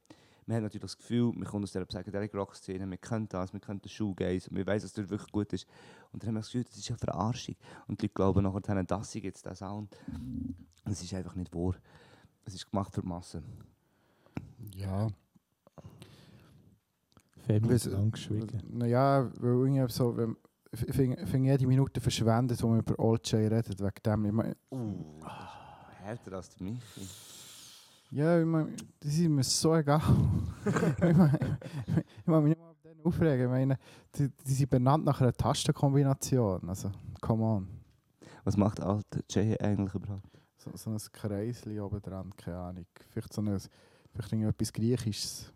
man hat natürlich das Gefühl, man kommt aus dieser Psychedelic Rock Szene, man kennt das, man kennt den Shoegaze, man weiß, dass das wirklich gut ist. Und dann haben wir das Gefühl, das ist eine Verarschung. Und die Leute glauben nachher, das ist jetzt der Sound. Und es ist einfach nicht wahr. Es ist gemacht für die Masse. Ja. Lang geschwiegen. Naja, weil irgendwie so, wenn, ich finde find jede Minute verschwendet, wo man über Old Jay redet, wegen dem. Ich mein, Uh, härter als der Michi. Ja, ich mein, das ist mir so egal. [laughs] ich mein, ich mag mich nicht mal auf den aufregen. Ich meine, die, die sind benannt nach einer Tastenkombination. Also, come on. Was macht alter Jay eigentlich überhaupt? So, so ein Kreisli oben dran, keine Ahnung. Vielleicht so ein, vielleicht irgendetwas Griechisches.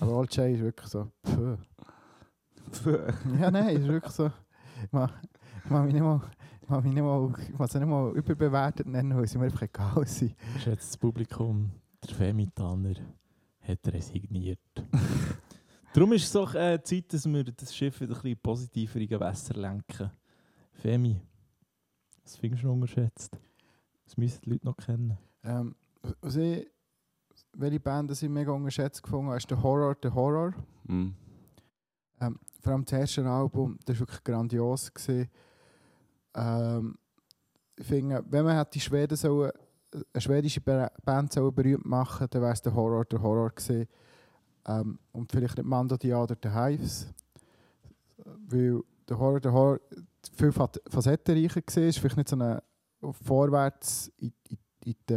Aber Old Jay ist wirklich so, pfff. Ja, nein, ist wirklich so. Ich mag, ich mag mich nicht mal, ich mag mich nicht mal, sie nicht mal überbewertet nennen, weil sie mir einfach egal sind. Geschätztes Publikum, der Femi Tanner hat resigniert. [laughs] Darum ist es auch äh, Zeit, dass wir das Schiff wieder ein bisschen positiver in Gewässer lenken. Femi, was findest du noch unterschätzt? Das müssen die Leute noch kennen. Ähm, was ich, welche Band das ich mega unterschätzt gefunden habe, ist der Horror, der Horror. Mhm. Ähm, vor allem das erste Album, das war wirklich grandios. Gewesen. Ähm, ich finde, wenn man die Schweden sollen, eine schwedische Ba- Band sollen berühmt machen dann wäre es der Horror, der Horror gewesen. Ähm, und vielleicht nicht Mando Dia oder der Hives. Weil der Horror, der Horror viel fa- facettenreicher war. War vielleicht nicht so ein vorwärts in, in, in, die,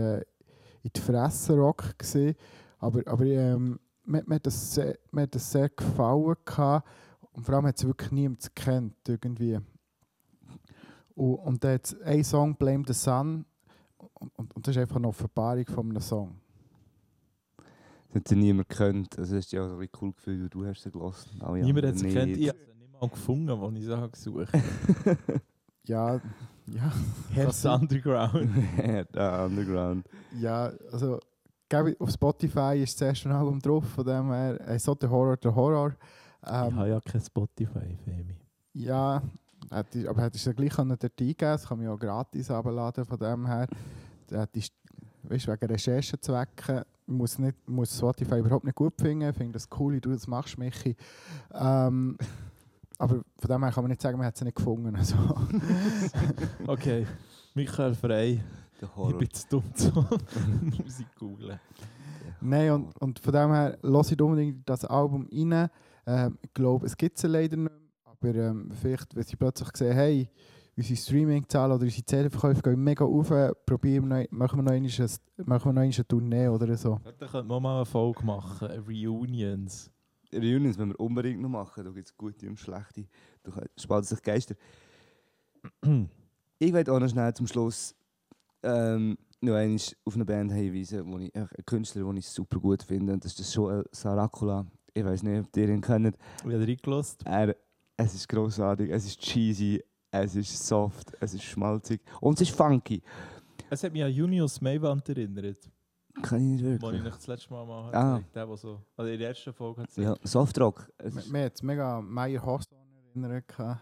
in die Fresse Rock gewesen. Aber, aber ähm, mir, mir, hat das sehr, mir hat das sehr gefallen. Und vor allem hat es wirklich niemand gekannt. Irgendwie. Und, und dann hat es einen Song, Blame the Sun. Und, und, und das ist einfach eine Offenbarung von einem Song. Das hat ja niemand gekannt. Also, das ist ja ein bisschen cool gefühlt, weil du hast sie gelassen. Alle Niemand hat es gekannt. nicht. Ich habe es nicht mal gefunden, als ich sie habe gesucht [laughs] Ja, ja, Herz sein. Underground. [laughs] da Underground. ja, also gell, auf Spotify ist das erste Album drauf, von dem her, äh, so der Horror, der Horror. ich Ähm, habe ja kein Spotify, Femi. Ja, hätte, aber hättest du gleich können dort eingeben Das kann man ja auch gratis abladen von dem her. Da hättest, weißt, wegen Recherchezwecken muss, nicht, muss Spotify überhaupt nicht gut finden. Ich finde das cool, wie du das machst, Michi. Ähm, aber von dem her kann man nicht sagen, man hat sie nicht gefunden. Also, [laughs] Okay, Michael Frey. Der Ich bin zu dumm zum [laughs] [laughs] Musik googlen. Nein, und, und von dem her lasse ich unbedingt das Album rein. Ähm, ich glaube, es gibt sie leider nicht mehr. Aber ähm, vielleicht, wenn sie plötzlich sehen, hey, unsere Streaming-Zahlen oder unsere CD-Verkäufe gehen mega auf, probieren wir noch, machen wir noch einmal ein- machen wir noch einmal eine Tournee oder so. Da könnte man mal eine Folge machen, Reunions. Reunions müssen wir unbedingt noch machen. Da gibt es gute und schlechte. Da spalten sich Geister. [clears throat] Ich werde auch noch schnell zum Schluss ähm, noch einmal auf eine Band hinweisen, wo ich, echt einen Künstler, den ich super gut finde. Und das ist der Joel Saracula. Ich weiß nicht, ob ihr ihn kennt. Ich habe reingelassen. Er, es ist großartig, es ist cheesy, es ist soft, es ist schmalzig und es ist funky. Es hat mich an Junius Maywand erinnert, Kann ich nicht den ich wirklich. euch das letzte Mal mal Ah. gezeigt Der, der so... Also in der ersten Folge hat Ja, Softrock. Es Mir hat es mega an Meyer Hawthorne erinnert. Aber,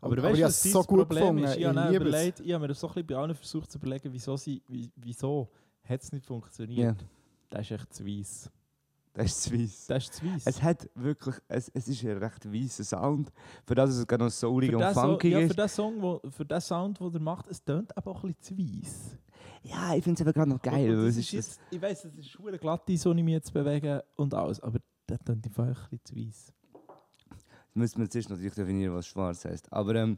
Aber weißt ich du, hab's was so so gut Problem gefunden. ist? Ich, habe Ich es. überlegt, ich habe mir das so ein bisschen bei allen versucht zu überlegen, wieso, sie, wie, wieso hat es nicht funktioniert. Ja. Das ist echt zu weiss. Das ist zu weiss. Das ist zu weiss. Es hat wirklich, es, es ist ein recht weißer Sound. Für das es gerade noch soulig für und den so, funky ja, für ist. den Song, wo, für den Sound, den er macht, es tönt aber auch ein bisschen zu weiss. Ja, ich finde es aber gerade noch geil. Und- und das ist das, jetzt, ich weiss, es ist schwer glatt, so ich mich jetzt bewege und alles, aber der tönt einfach ein bisschen zu weiss. müsste man zuerst natürlich definieren, was schwarz heißt. Aber ähm,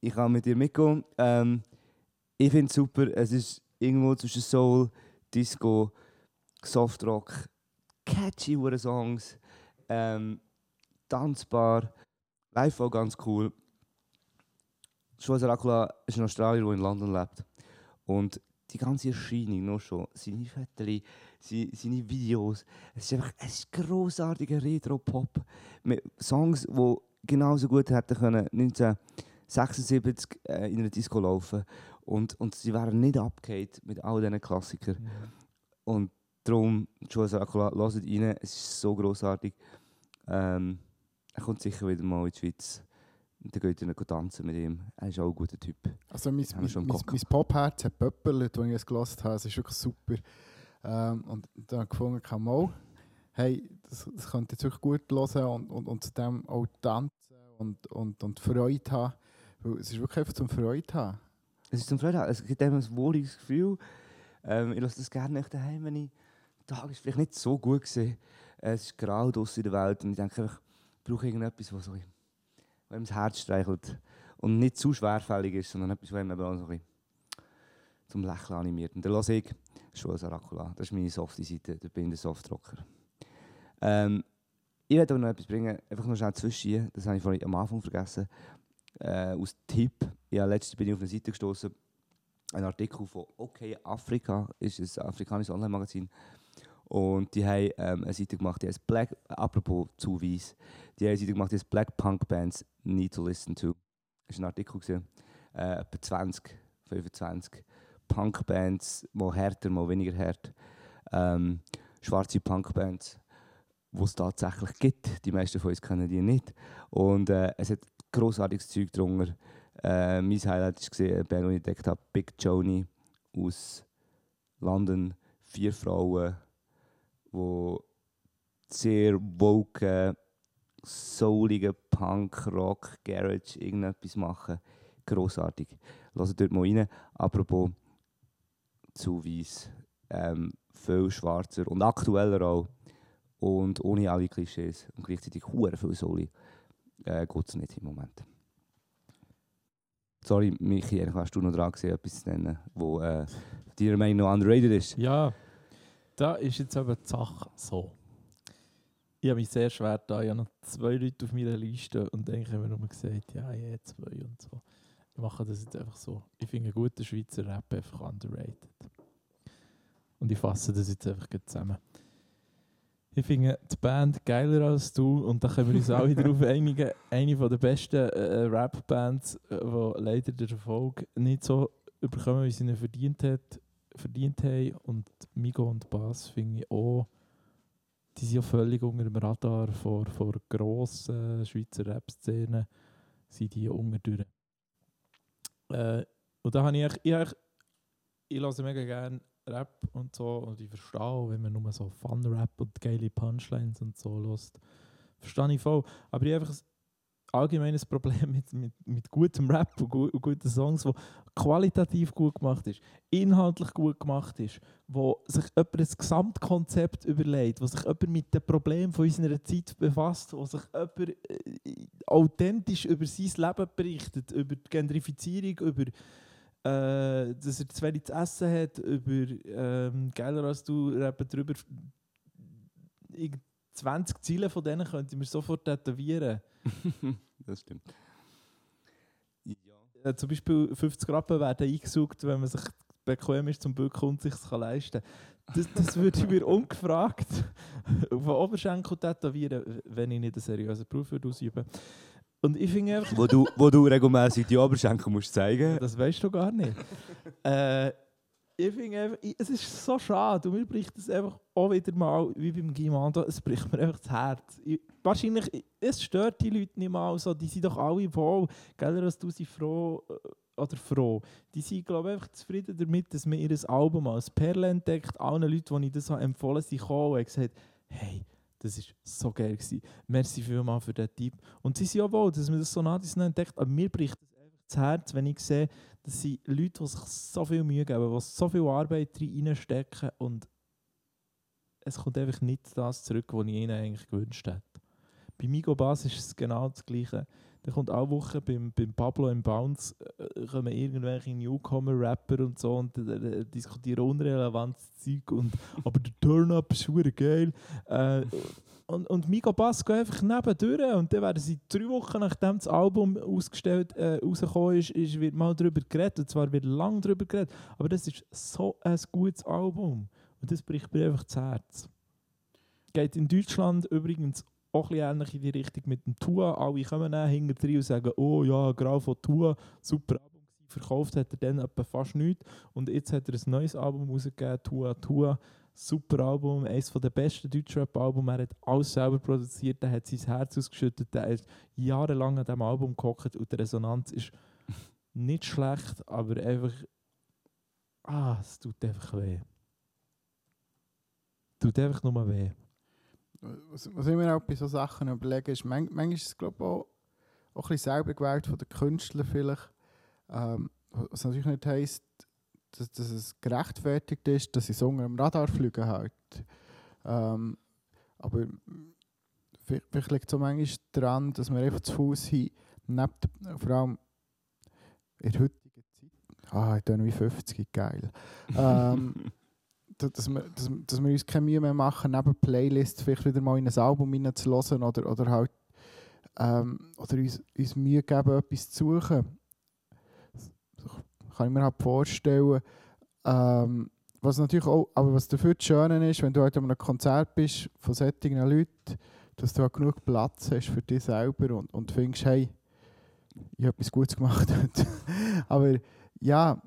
ich kann mit dir mitgehen. Ähm, ich finde es super. Es ist irgendwo zwischen Soul, Disco, Softrock, catchy hure Songs, ähm, tanzbar, live auch ganz cool. Schwarzer Dracula ist ein Australier, der in London lebt. Und die ganze Erscheinung noch schon, seine Fotos, seine, seine Videos, es ist einfach ist grossartiger Retro-Pop mit Songs, die genauso gut hätten können 1976 äh, in einer Disco laufen und, und sie wären nicht abgehakt mit all diesen Klassikern. Und darum, Joe Saccola, hört rein, es ist so grossartig. Ähm, er kommt sicher wieder mal in die Schweiz. Und dann geht ihr tanzen mit ihm. Er ist auch ein guter Typ. Also mein, Haben mein, mein, mein Popherz hat pöppelt, als ich es gehört habe. Es ist wirklich super. Ähm, und dann habe ich gefunden, kann mal, hey, das, das könnte jetzt wirklich gut hören und, und, und zu dem auch tanzen und, und, und Freude haben. Weil es ist wirklich einfach zum Freude haben. Es ist zum Freude, es gibt einem ein wohliges Gefühl. Ähm, ich lasse das gerne nicht daheim, wenn ich Tag ist vielleicht nicht so gut gesehen. Es ist grau draussen in der Welt und ich denke ich brauche irgendetwas, was so einem das Herz streichelt und nicht zu schwerfällig ist, sondern etwas, was einem eben auch so zum Lächeln animiert. Und dann lasse ich schon Saracula. Das ist meine softe Seite, da bin ich der Softrocker. Ähm, ich werde aber noch etwas bringen, einfach noch schnell zwischen, das habe ich vorhin am Anfang vergessen, äh, aus Tipp. Ja, letztens bin ich auf eine Seite gestoßen, ein Artikel von OK Afrika, ist ein afrikanisches Online-Magazin. Und die haben ähm, eine Seite gemacht, die heißt Black, apropos zu weiss, die haben eine Seite gemacht, die heißt Black Punk Bands Need to Listen to. Das war ein Artikel, gewesen, äh, etwa 20, 25 Punk-Bands, mal härter, mal weniger hart. Ähm, schwarze Punk-Bands, die es tatsächlich gibt. Die meisten von uns kennen die nicht. Und äh, es hat grossartiges Zeug drunter. Äh, mein Highlight war eine Band, die ich entdeckt habe, Big Joni aus London. Vier Frauen, die sehr woke, soulige Punk, Rock, Garage, irgendetwas machen. Grossartig. Hört dort mal rein. Apropos zu weiss, ähm, viel schwarzer und aktueller auch. Und ohne alle Klischees und gleichzeitig hure viel Soli äh, geht es nicht im Moment. Sorry, Michi, hast du noch dran gesehen, etwas zu nennen, wo äh, deiner Meinung nach underrated ist. Ja, da ist jetzt eben die Sache so. Ich habe mich sehr schwer da. Ich habe noch zwei Leute auf meiner Liste und eigentlich haben wir nur gesagt, ja, ja, zwei und so. Ich mache das jetzt einfach so. Ich finde einen guten Schweizer Rap einfach underrated. Und ich fasse das jetzt einfach zusammen. Ich finde die Band geiler als du und da können wir uns alle [laughs] darauf einigen. Eine der besten äh, Rap-Bands, äh, die leider den Erfolg nicht so überkommen, wie sie ihn verdient hat, verdient haben. Und Migo und Bass finde ich auch, die sind ja völlig unter dem Radar vor, vor grossen Schweizer Rap-Szenen, sind die unter durch. Äh, und da habe ich, ich, eigentlich- ich höre mega gerne Rap und so und ich verstehe auch, wenn man nur so Fun-Rap und geile Punchlines und so lässt, verstehe ich voll. Aber ich einfach ein allgemeines Problem mit, mit, mit gutem Rap und, gu und guten Songs, wo qualitativ gut gemacht ist, inhaltlich gut gemacht ist, wo sich jemand ein Gesamtkonzept überlegt, wo sich jemand mit den Problemen von unserer Zeit befasst, wo sich jemand äh, authentisch über sein Leben berichtet, über die Gentrifizierung, über äh, dass er zu wenig zu essen hat, über ähm, geiler als du eben drüber. Ich, 20 Ziele von denen könnte ich mir sofort tätowieren. [laughs] das stimmt. Äh, zum Beispiel 50 Rappen werden eingesucht, wenn man sich bequem ist zum Bücken und sich kann leisten das, das würde ich mir ungefragt [laughs] auf den Oberschenkel tätowieren, wenn ich nicht einen seriösen Beruf würde ausüben Und ich finde einfach, wo, du, wo du regelmäßig die Oberschenkel musst zeigen das weißt du gar nicht. äh, ich finde es ist so schade und mir bricht es einfach auch wieder mal, wie beim Gimando, es bricht mir einfach das Herz. Ich, wahrscheinlich, ich- es stört die Leute nicht mal so, die sind doch alle wohl, gell, dass du sie froh äh, oder froh. Die sind, glaube ich, einfach zufrieden damit, dass man ihr Album als Perle entdeckt. Allen Leuten, die ich das habe empfohlen sind gekommen und gesagt, hey, das war so geil. Gewesen. Merci vielmals für diesen Tipp. Und sie sind ja wohl, dass man das so nah entdeckt, aber mir bricht es einfach das Herz, wenn ich sehe, das sind Leute, die sich so viel Mühe geben, die so viel Arbeit reinstecken und es kommt einfach nicht das zurück, was ich ihnen eigentlich gewünscht hätte. Bei Migo Bass ist es genau das Gleiche. Da kommt alle Woche beim, beim Pablo im Bounce äh, kommen irgendwelche Newcomer-Rapper und so und äh, äh, diskutieren unrelevantes Zeug und [laughs] aber der Turn-Up ist geil. Äh, und, und Migo Bass geht einfach nebendurch und dann werden sie drei Wochen nachdem das Album ausgestellt äh, rausgekommen ist, ist, wird mal darüber geredet und zwar wird lang darüber geredet, aber das ist so ein gutes Album und das bricht mir einfach das Herz. Geht in Deutschland übrigens auch ein ähnlich in die Richtung mit dem Tua. Alle kommen dann hinter und sagen, oh ja, Grau von Tua, super Album. Verkauft hat er dann etwa fast nichts. Und jetzt hat er ein neues Album rausgegeben, Tua Tua. Super Album, eines der besten Deutschrap-Alben. Er hat alles selber produziert, er hat sein Herz ausgeschüttet, er ist jahrelang an diesem Album gehockt und die Resonanz ist [laughs] nicht schlecht, aber einfach. Ah, es tut einfach weh. Tut einfach nur weh. was, was ich mir auch bei so Sachen überlege, ist, man, manchmal ist es glaube ich auch, auch ein bisschen selber gewählt von den Künstlern vielleicht. Ähm, was natürlich nicht heisst, dass, dass es gerechtfertigt ist, dass sie so unter dem Radar fliegen halt. Ähm, aber vielleicht, liegt es auch manchmal daran, dass wir einfach zu Fuß haben, neben vor allem in der heutigen Zeit, ah, ich bin wie 50, geil. ähm, [laughs] da- dass, wir, dass, dass wir uns keine Mühe mehr machen, neben Playlists vielleicht wieder mal in ein Album hineinzulassen oder, oder halt ähm, oder uns, uns Mühe geben, etwas zu suchen. Kann ich mir halt vorstellen. Ähm, was natürlich auch, aber was dafür das Schöne ist, wenn du halt an einem Konzert bist von solchen Leuten, dass du halt genug Platz hast für dich selber und, und findest, hey, ich habe etwas Gutes gemacht heute. [laughs] aber ja,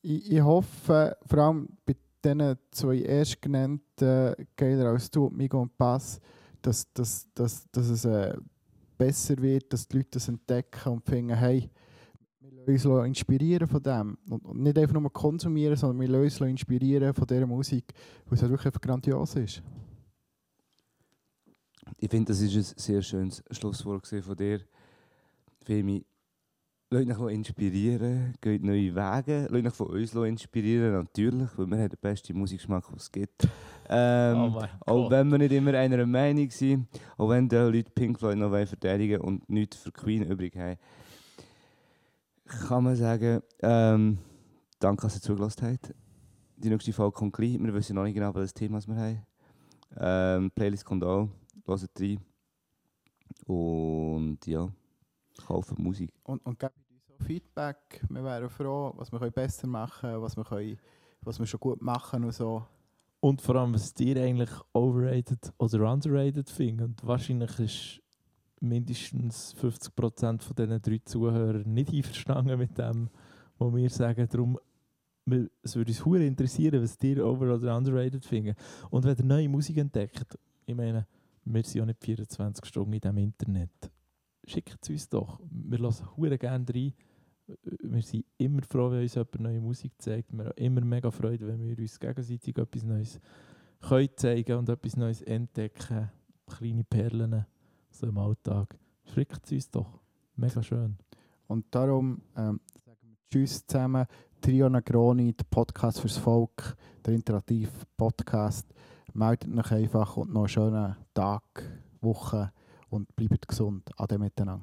ich, ich hoffe, vor allem bei diesen zwei erstgenannten, Geiler als du, Migo und Pass, dass, dass, dass, dass es äh, besser wird, dass die Leute das entdecken und finden, hey, uns inspirieren von dem. Und, nicht einfach nur konsumieren, sondern wir lassen uns inspirieren von dieser Musik, weil es wirklich einfach grandios ist. Ich finde, das ist ein sehr schönes Schlusswort von dir. Mich, lasst euch inspirieren, geht neue Wege, lasst euch von uns inspirieren, natürlich, weil wir haben den besten Musikgeschmack, den es gibt. Ähm, oh auch wenn wir nicht immer einer Meinung sind, auch wenn die Leute Pink Floyd noch verteidigen und nichts für Queen übrig haben, kann man sagen, ähm, danke, dass ihr zugelassen habt. Die nächste Folge kommt gleich. Wir wissen noch nicht genau, welches Thema wir haben. Ähm, Playlist kommt auch. Hört rein. Und ja, kaufen Musik. Und, und gebt uns auch Feedback. Wir wären froh, was wir können besser machen können, was wir, können, was wir schon gut machen und so. Und vor allem, was ihr eigentlich overrated oder underrated findet. Und wahrscheinlich ist mindestens 50% von diesen drei Zuhörern nicht einverstanden mit dem, was wir sagen. Darum, es würde uns hure interessieren, was ihr over- oder underrated findet. Und wenn ihr neue Musik entdeckt, ich meine, wir sind ja nicht 24 Stunden in diesem Internet. Schickt es uns doch. Wir lassen hure gerne rein. Wir sind immer froh, wenn uns jemand neue Musik zeigt. Wir haben immer mega Freude, wenn wir uns gegenseitig etwas Neues können zeigen und etwas Neues entdecken. Kleine Perlen so im Alltag. Schickt es uns doch. Mega schön. Und darum ähm, sagen wir Tschüss zusammen. Trio Negroni, der Podcast fürs Volk, der interaktive Podcast. Meldet euch einfach und noch einen schönen Tag, Woche und bleibt gesund. Ade miteinander.